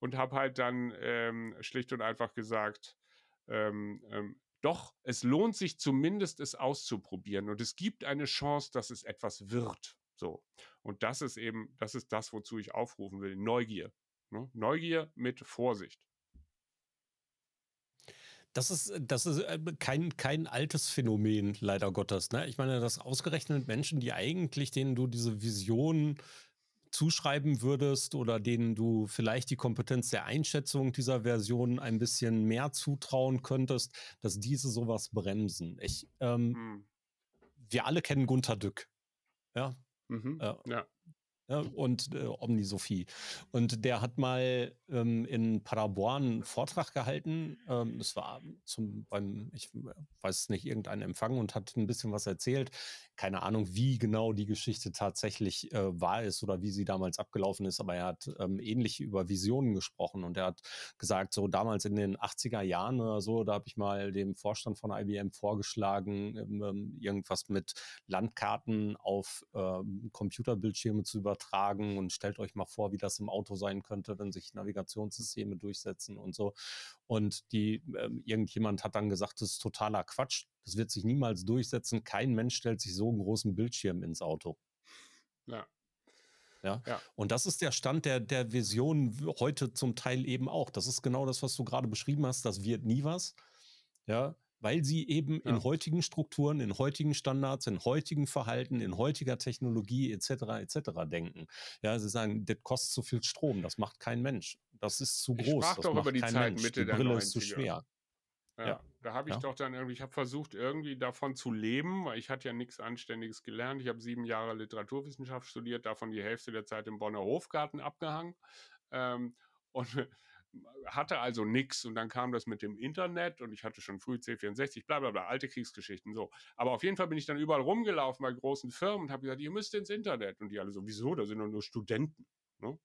und habe halt dann ähm, schlicht und einfach gesagt, ähm, ähm, doch, es lohnt sich zumindest, es auszuprobieren und es gibt eine Chance, dass es etwas wird. So. Und das ist eben, das ist das, wozu ich aufrufen will. Neugier. Ne? Neugier mit Vorsicht. Das ist, das ist äh, kein, kein altes Phänomen, leider Gottes. Ne? Ich meine, dass ausgerechnet Menschen, die eigentlich, denen du diese Vision zuschreiben würdest oder denen du vielleicht die Kompetenz der Einschätzung dieser Version ein bisschen mehr zutrauen könntest, dass diese sowas bremsen. Ich, ähm, hm. Wir alle kennen Gunter Dück. Ja. Mhm. Äh, ja ja, und äh, Omnisophie. Und der hat mal ähm, in Paderborn einen Vortrag gehalten. Ähm, das war zum beim, ich weiß nicht, irgendein Empfang und hat ein bisschen was erzählt. Keine Ahnung, wie genau die Geschichte tatsächlich äh, wahr ist oder wie sie damals abgelaufen ist, aber er hat ähm, ähnlich über Visionen gesprochen und er hat gesagt, so damals in den 80er Jahren oder so, da habe ich mal dem Vorstand von IBM vorgeschlagen, ähm, ähm, irgendwas mit Landkarten auf ähm, Computerbildschirme zu übertragen übertragen und stellt euch mal vor, wie das im Auto sein könnte, wenn sich Navigationssysteme durchsetzen und so. Und die, äh, irgendjemand hat dann gesagt, das ist totaler Quatsch. Das wird sich niemals durchsetzen. Kein Mensch stellt sich so einen großen Bildschirm ins Auto. Ja. Ja? ja. Und das ist der Stand der, der Vision heute zum Teil eben auch. Das ist genau das, was du gerade beschrieben hast. Das wird nie was. Ja, weil sie eben ja. in heutigen Strukturen, in heutigen Standards, in heutigen Verhalten, in heutiger Technologie etc. etc. denken. Ja, sie sagen, das kostet zu viel Strom, das macht kein Mensch. Das ist zu groß. Ich sprach das doch über die Zeit Mensch. Mitte die der Brille 90er. ist zu schwer. Ja, ja. da habe ich ja. doch dann irgendwie, ich habe versucht, irgendwie davon zu leben, weil ich hatte ja nichts Anständiges gelernt. Ich habe sieben Jahre Literaturwissenschaft studiert, davon die Hälfte der Zeit im Bonner Hofgarten abgehangen. Ähm, und hatte also nichts und dann kam das mit dem Internet und ich hatte schon früh C64, bla bla bla, alte Kriegsgeschichten, so. Aber auf jeden Fall bin ich dann überall rumgelaufen bei großen Firmen und habe gesagt, ihr müsst ins Internet. Und die alle so, wieso? Da sind doch nur Studenten. Ne?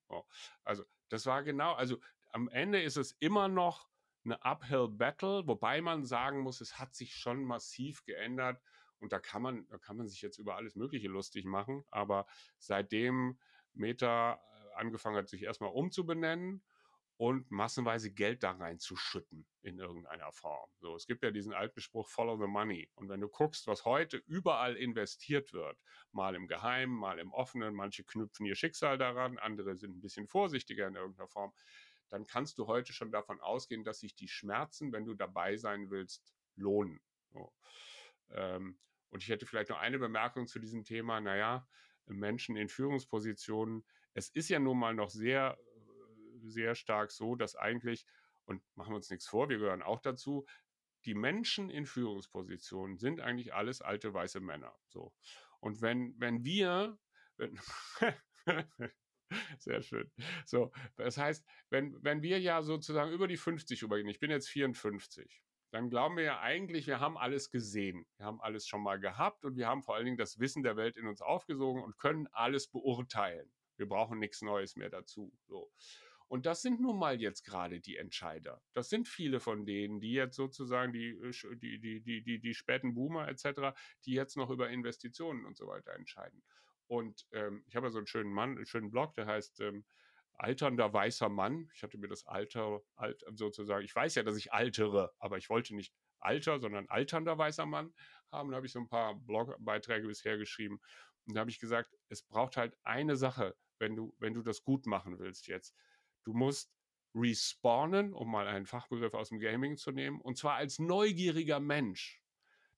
Also das war genau, also am Ende ist es immer noch eine Uphill Battle, wobei man sagen muss, es hat sich schon massiv geändert und da kann man, da kann man sich jetzt über alles Mögliche lustig machen, aber seitdem Meta äh, angefangen hat, sich erstmal umzubenennen und massenweise Geld da reinzuschütten in irgendeiner Form. So, es gibt ja diesen alten Spruch Follow the Money. Und wenn du guckst, was heute überall investiert wird, mal im Geheimen, mal im Offenen, manche knüpfen ihr Schicksal daran, andere sind ein bisschen vorsichtiger in irgendeiner Form, dann kannst du heute schon davon ausgehen, dass sich die Schmerzen, wenn du dabei sein willst, lohnen. So. Ähm, und ich hätte vielleicht noch eine Bemerkung zu diesem Thema. Naja, Menschen in Führungspositionen, es ist ja nun mal noch sehr sehr stark so, dass eigentlich, und machen wir uns nichts vor, wir gehören auch dazu, die Menschen in Führungspositionen sind eigentlich alles alte weiße Männer. So. Und wenn, wenn wir, wenn, [LAUGHS] sehr schön. So, das heißt, wenn, wenn wir ja sozusagen über die 50 übergehen, ich bin jetzt 54, dann glauben wir ja eigentlich, wir haben alles gesehen. Wir haben alles schon mal gehabt und wir haben vor allen Dingen das Wissen der Welt in uns aufgesogen und können alles beurteilen. Wir brauchen nichts Neues mehr dazu. So. Und das sind nun mal jetzt gerade die Entscheider. Das sind viele von denen, die jetzt sozusagen die, äh, die, die, die, die, die späten Boomer etc., die jetzt noch über Investitionen und so weiter entscheiden. Und ähm, ich habe ja so einen schönen Mann, einen schönen Blog, der heißt ähm, Alternder weißer Mann. Ich hatte mir das Alter, alt, sozusagen, ich weiß ja, dass ich altere, aber ich wollte nicht Alter, sondern alternder weißer Mann haben. Da habe ich so ein paar Blogbeiträge bisher geschrieben. Und da habe ich gesagt, es braucht halt eine Sache, wenn du, wenn du das gut machen willst jetzt. Du musst respawnen, um mal einen Fachbegriff aus dem Gaming zu nehmen, und zwar als neugieriger Mensch.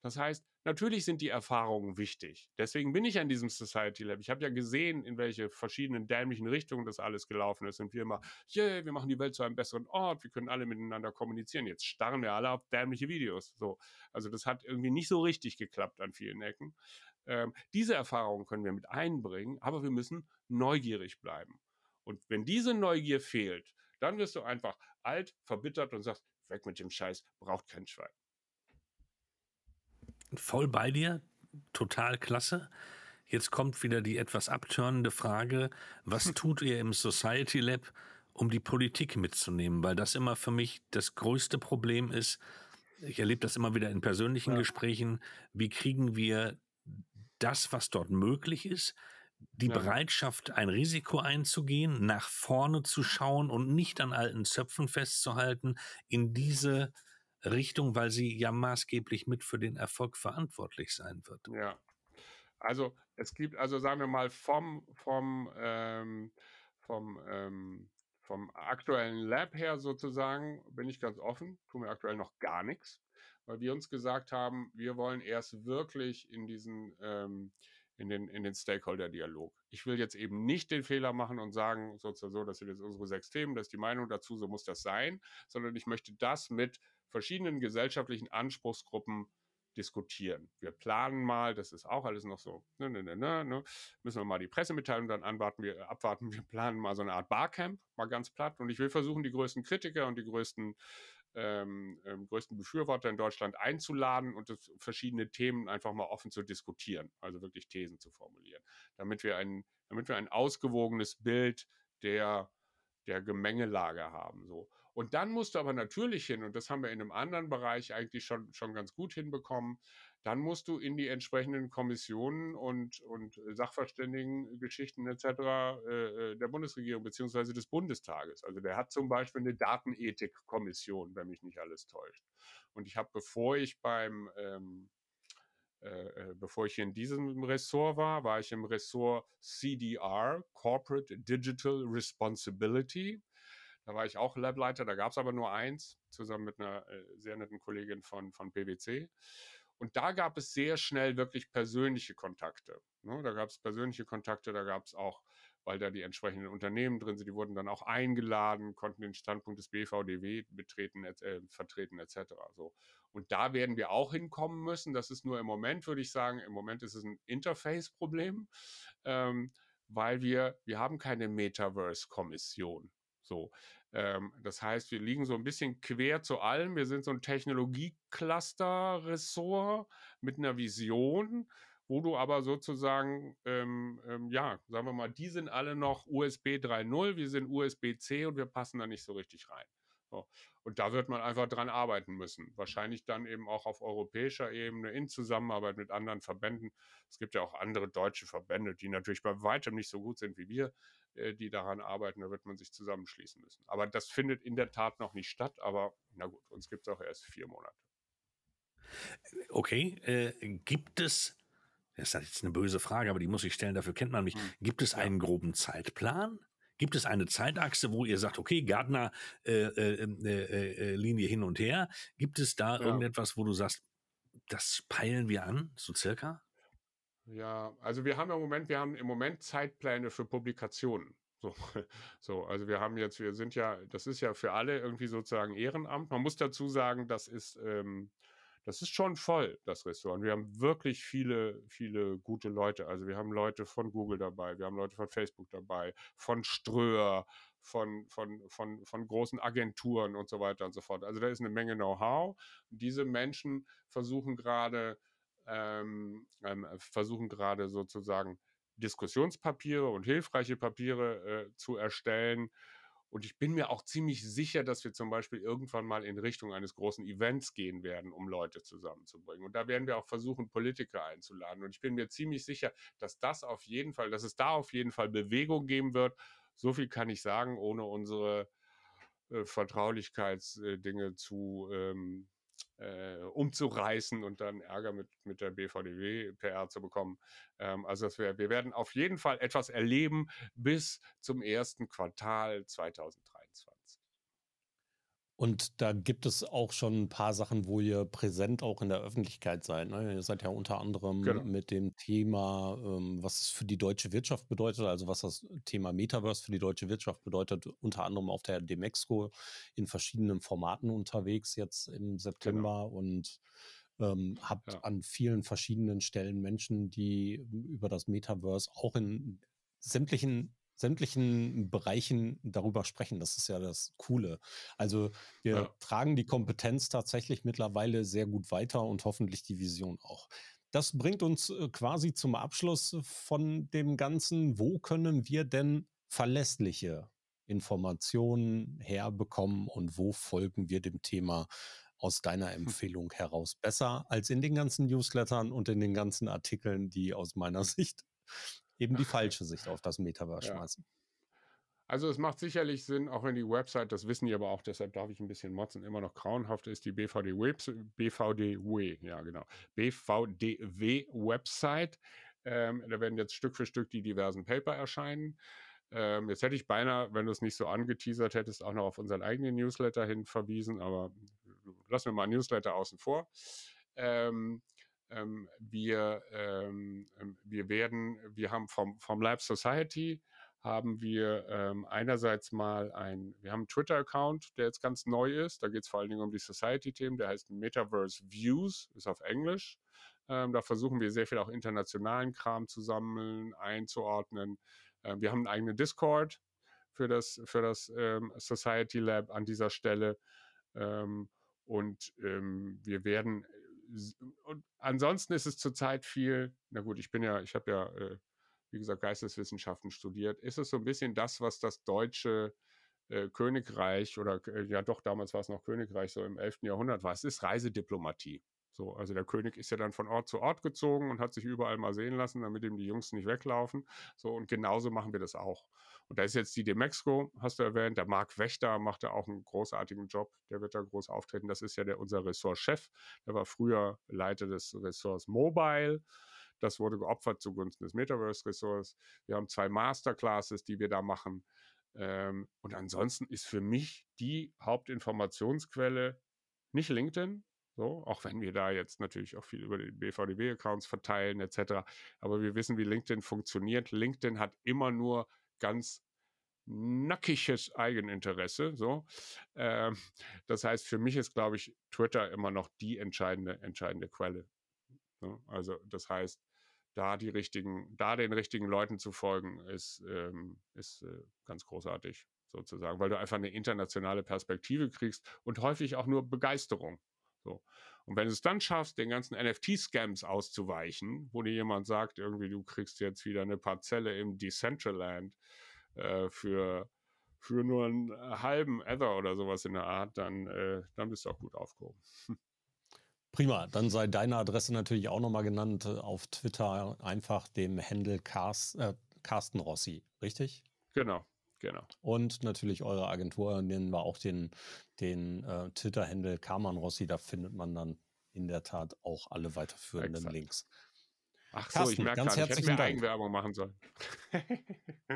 Das heißt, natürlich sind die Erfahrungen wichtig. Deswegen bin ich an diesem Society Lab. Ich habe ja gesehen, in welche verschiedenen dämlichen Richtungen das alles gelaufen ist. Und wir immer, yeah, wir machen die Welt zu einem besseren Ort, wir können alle miteinander kommunizieren. Jetzt starren wir alle auf dämliche Videos. So. Also das hat irgendwie nicht so richtig geklappt an vielen Ecken. Ähm, diese Erfahrungen können wir mit einbringen, aber wir müssen neugierig bleiben. Und wenn diese Neugier fehlt, dann wirst du einfach alt, verbittert und sagst, weg mit dem Scheiß, braucht kein Schwein. Voll bei dir, total klasse. Jetzt kommt wieder die etwas abtörnende Frage, was [LAUGHS] tut ihr im Society Lab, um die Politik mitzunehmen? Weil das immer für mich das größte Problem ist. Ich erlebe das immer wieder in persönlichen ja. Gesprächen. Wie kriegen wir das, was dort möglich ist, die ja. Bereitschaft, ein Risiko einzugehen, nach vorne zu schauen und nicht an alten Zöpfen festzuhalten, in diese Richtung, weil sie ja maßgeblich mit für den Erfolg verantwortlich sein wird. Ja. Also es gibt, also sagen wir mal, vom, vom, ähm, vom, ähm, vom aktuellen Lab her sozusagen, bin ich ganz offen, tun wir aktuell noch gar nichts, weil wir uns gesagt haben, wir wollen erst wirklich in diesen ähm, in den, in den Stakeholder-Dialog. Ich will jetzt eben nicht den Fehler machen und sagen, sozusagen so, das sind jetzt unsere sechs Themen, das ist die Meinung dazu, so muss das sein, sondern ich möchte das mit verschiedenen gesellschaftlichen Anspruchsgruppen diskutieren. Wir planen mal, das ist auch alles noch so, ne, ne, ne, ne, ne müssen wir mal die Pressemitteilung dann anwarten, wir, abwarten, wir planen mal so eine Art Barcamp, mal ganz platt. Und ich will versuchen, die größten Kritiker und die größten ähm, ähm, größten Befürworter in Deutschland einzuladen und das, verschiedene Themen einfach mal offen zu diskutieren, also wirklich Thesen zu formulieren, damit wir ein, damit wir ein ausgewogenes Bild der, der Gemengelage haben. So. Und dann musst du aber natürlich hin, und das haben wir in einem anderen Bereich eigentlich schon, schon ganz gut hinbekommen, dann musst du in die entsprechenden Kommissionen und, und Sachverständigengeschichten etc. Äh, äh, der Bundesregierung bzw. des Bundestages. Also der hat zum Beispiel eine Datenethikkommission, wenn mich nicht alles täuscht. Und ich habe, bevor ich beim ähm, äh, äh bevor ich in diesem Ressort war, war ich im Ressort CDR, Corporate Digital Responsibility. Da war ich auch Lableiter, da gab es aber nur eins, zusammen mit einer äh, sehr netten Kollegin von, von PwC. Und da gab es sehr schnell wirklich persönliche Kontakte. Ne? Da gab es persönliche Kontakte, da gab es auch, weil da die entsprechenden Unternehmen drin sind, die wurden dann auch eingeladen, konnten den Standpunkt des BVDW betreten, äh, vertreten etc. So. Und da werden wir auch hinkommen müssen. Das ist nur im Moment, würde ich sagen, im Moment ist es ein Interface-Problem, ähm, weil wir, wir haben keine Metaverse-Kommission. So, ähm, das heißt, wir liegen so ein bisschen quer zu allem. Wir sind so ein Technologie-Cluster-Ressort mit einer Vision, wo du aber sozusagen, ähm, ähm, ja, sagen wir mal, die sind alle noch USB 3.0, wir sind USB-C und wir passen da nicht so richtig rein. So. Und da wird man einfach dran arbeiten müssen. Wahrscheinlich dann eben auch auf europäischer Ebene in Zusammenarbeit mit anderen Verbänden. Es gibt ja auch andere deutsche Verbände, die natürlich bei weitem nicht so gut sind wie wir, äh, die daran arbeiten. Da wird man sich zusammenschließen müssen. Aber das findet in der Tat noch nicht statt. Aber na gut, uns gibt es auch erst vier Monate. Okay, äh, gibt es, das ist jetzt eine böse Frage, aber die muss ich stellen, dafür kennt man mich. Hm. Gibt es einen groben Zeitplan? Gibt es eine Zeitachse, wo ihr sagt, okay, Gardner äh, äh, äh, äh, Linie hin und her? Gibt es da ja. irgendetwas, wo du sagst, das peilen wir an, so circa? Ja, also wir haben im Moment, wir haben im Moment Zeitpläne für Publikationen. So, [LAUGHS] so, also wir haben jetzt, wir sind ja, das ist ja für alle irgendwie sozusagen Ehrenamt. Man muss dazu sagen, das ist ähm, das ist schon voll, das. Und wir haben wirklich viele, viele gute Leute. Also wir haben Leute von Google dabei, wir haben Leute von Facebook dabei, von Ströer, von, von, von, von großen Agenturen und so weiter und so fort. Also da ist eine Menge Know-how. Diese Menschen versuchen gerade, ähm, ähm, versuchen gerade sozusagen Diskussionspapiere und hilfreiche Papiere äh, zu erstellen, und ich bin mir auch ziemlich sicher, dass wir zum Beispiel irgendwann mal in Richtung eines großen Events gehen werden, um Leute zusammenzubringen. Und da werden wir auch versuchen, Politiker einzuladen. Und ich bin mir ziemlich sicher, dass das auf jeden Fall, dass es da auf jeden Fall Bewegung geben wird. So viel kann ich sagen, ohne unsere äh, Vertraulichkeitsdinge zu ähm, äh, umzureißen und dann Ärger mit, mit der BVDW-PR zu bekommen. Ähm, also wir, wir werden auf jeden Fall etwas erleben bis zum ersten Quartal 2023. Und da gibt es auch schon ein paar Sachen, wo ihr präsent auch in der Öffentlichkeit seid. Ne? Ihr seid ja unter anderem Genau. mit dem Thema, ähm, was es für die deutsche Wirtschaft bedeutet, also was das Thema Metaverse für die deutsche Wirtschaft bedeutet, unter anderem auf der Demexco in verschiedenen Formaten unterwegs jetzt im Genau. September und ähm, habt Ja. an vielen verschiedenen Stellen Menschen, die über das Metaverse auch in sämtlichen sämtlichen Bereichen darüber sprechen. Das ist ja das Coole. Also wir Ja. tragen die Kompetenz tatsächlich mittlerweile sehr gut weiter und hoffentlich die Vision auch. Das bringt uns äh, quasi zum Abschluss von dem Ganzen. Wo können wir denn verlässliche Informationen herbekommen und wo folgen wir dem Thema aus deiner Empfehlung heraus besser als in den ganzen Newslettern und in den ganzen Artikeln, die aus meiner [LAUGHS] Sicht eben die falsche Sicht auf das Metaverse Ja. schmeißen. Also es macht sicherlich Sinn, auch wenn die Website, das wissen die aber auch, deshalb darf ich ein bisschen motzen, immer noch grauenhaft ist, die BVD Webs BVDW, ja genau, BVDW Website. Ähm, da werden jetzt Stück für Stück die diversen Paper erscheinen. Ähm, jetzt hätte ich beinahe, wenn du es nicht so angeteasert hättest, auch noch auf unseren eigenen Newsletter hin verwiesen, aber lassen wir mal Newsletter außen vor. Ähm, ähm, wir, ähm, ähm, wir werden, wir haben vom, vom Lab Society haben wir ähm, einerseits mal ein, wir haben einen Twitter-Account, der jetzt ganz neu ist. Da geht es vor allen Dingen um die Society-Themen. Der heißt Metaverse Views, ist auf Englisch. Ähm, da versuchen wir sehr viel auch internationalen Kram zu sammeln, einzuordnen. Ähm, wir haben einen eigenen Discord für das, für das ähm, Society Lab an dieser Stelle. Ähm, und ähm, wir werden, und ansonsten ist es zurzeit viel, na gut, ich bin ja, ich habe ja, äh, wie gesagt, Geisteswissenschaften studiert, ist es so ein bisschen das, was das deutsche äh, Königreich oder äh, ja doch, damals war es noch Königreich, so im 11. Jahrhundert war, es ist Reisediplomatie. So, also der König ist ja dann von Ort zu Ort gezogen und hat sich überall mal sehen lassen, damit ihm die Jungs nicht weglaufen. So, und genauso machen wir das auch. Und da ist jetzt die Demexco, hast du erwähnt, der Marc Wächter macht da auch einen großartigen Job, der wird da groß auftreten. Das ist ja der, unser Ressortchef, der war früher Leiter des Ressorts Mobile. Das wurde geopfert zugunsten des Metaverse-Ressorts. Wir haben zwei Masterclasses, die wir da machen. Ähm, und ansonsten ist für mich die Hauptinformationsquelle nicht LinkedIn, so, auch wenn wir da jetzt natürlich auch viel über die BVDW-Accounts verteilen etc. Aber wir wissen, wie LinkedIn funktioniert. LinkedIn hat immer nur ganz nackiges Eigeninteresse. So. Ähm, das heißt, für mich ist, glaube ich, Twitter immer noch die entscheidende, entscheidende Quelle. So, also das heißt, da die richtigen, da den richtigen Leuten zu folgen, ist, ähm, ist äh, ganz großartig sozusagen, weil du einfach eine internationale Perspektive kriegst und häufig auch nur Begeisterung. So. Und wenn du es dann schaffst, den ganzen NFT-Scams auszuweichen, wo dir jemand sagt, irgendwie, du kriegst jetzt wieder eine Parzelle im Decentraland äh, für, für nur einen halben Ether oder sowas in der Art, dann, äh, dann bist du auch gut aufgehoben. [LAUGHS] Prima, dann sei deine Adresse natürlich auch nochmal genannt äh, auf Twitter, einfach dem Handle Cars, äh, Carsten Rossi, richtig? Genau, genau. Und natürlich eure Agentur, nennen wir auch den, den äh, Twitter-Handle Karman Rossi, da findet man dann in der Tat auch alle weiterführenden Exakt. Links. Ach so, ich merke ganz nicht, ich hätte mehr Dank. Eigenwerbung machen sollen.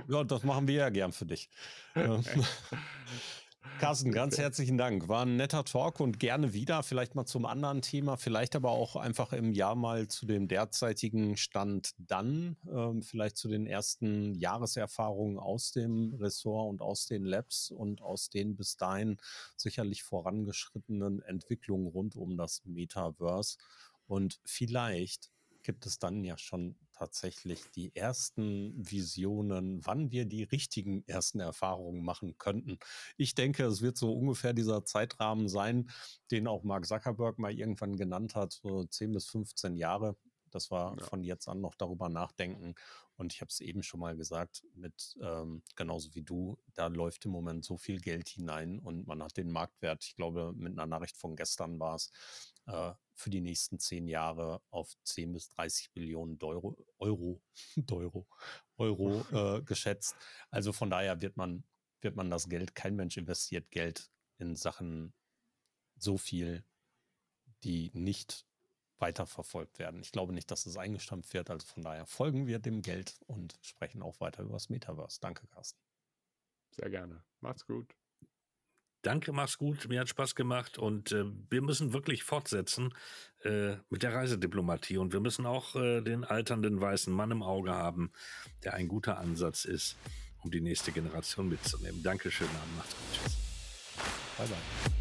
Ja, das machen wir ja gern für dich. [LAUGHS] [LAUGHS] Carsten, ganz herzlichen Dank. War ein netter Talk und gerne wieder, vielleicht mal zum anderen Thema, vielleicht aber auch einfach im Jahr mal zu dem derzeitigen Stand dann, ähm, vielleicht zu den ersten Jahreserfahrungen aus dem Ressort und aus den Labs und aus den bis dahin sicherlich vorangeschrittenen Entwicklungen rund um das Metaverse. Und vielleicht gibt es dann ja schon tatsächlich die ersten Visionen, wann wir die richtigen ersten Erfahrungen machen könnten. Ich denke, es wird so ungefähr dieser Zeitrahmen sein, den auch Mark Zuckerberg mal irgendwann genannt hat, so 10 bis 15 Jahre. Das war Ja. von jetzt an noch darüber nachdenken. Und ich habe es eben schon mal gesagt, mit ähm, genauso wie du, da läuft im Moment so viel Geld hinein und man hat den Marktwert, ich glaube, mit einer Nachricht von gestern war es, äh, für die nächsten zehn Jahre auf 10 bis 30 Billionen Euro, [LAUGHS] Euro, Euro, [LAUGHS] Euro äh, geschätzt. Also von daher wird man, wird man das Geld, kein Mensch investiert Geld in Sachen so viel, die nicht weiterverfolgt werden. Ich glaube nicht, dass es eingestampft wird. Also von daher folgen wir dem Geld und sprechen auch weiter über das Metaverse. Danke, Carsten. Sehr gerne. Macht's gut. Danke, mach's gut. Mir hat Spaß gemacht und äh, wir müssen wirklich fortsetzen äh, mit der Reisediplomatie und wir müssen auch äh, den alternden weißen Mann im Auge haben, der ein guter Ansatz ist, um die nächste Generation mitzunehmen. Dankeschön, Abend, macht's gut. Tschüss. Bye bye.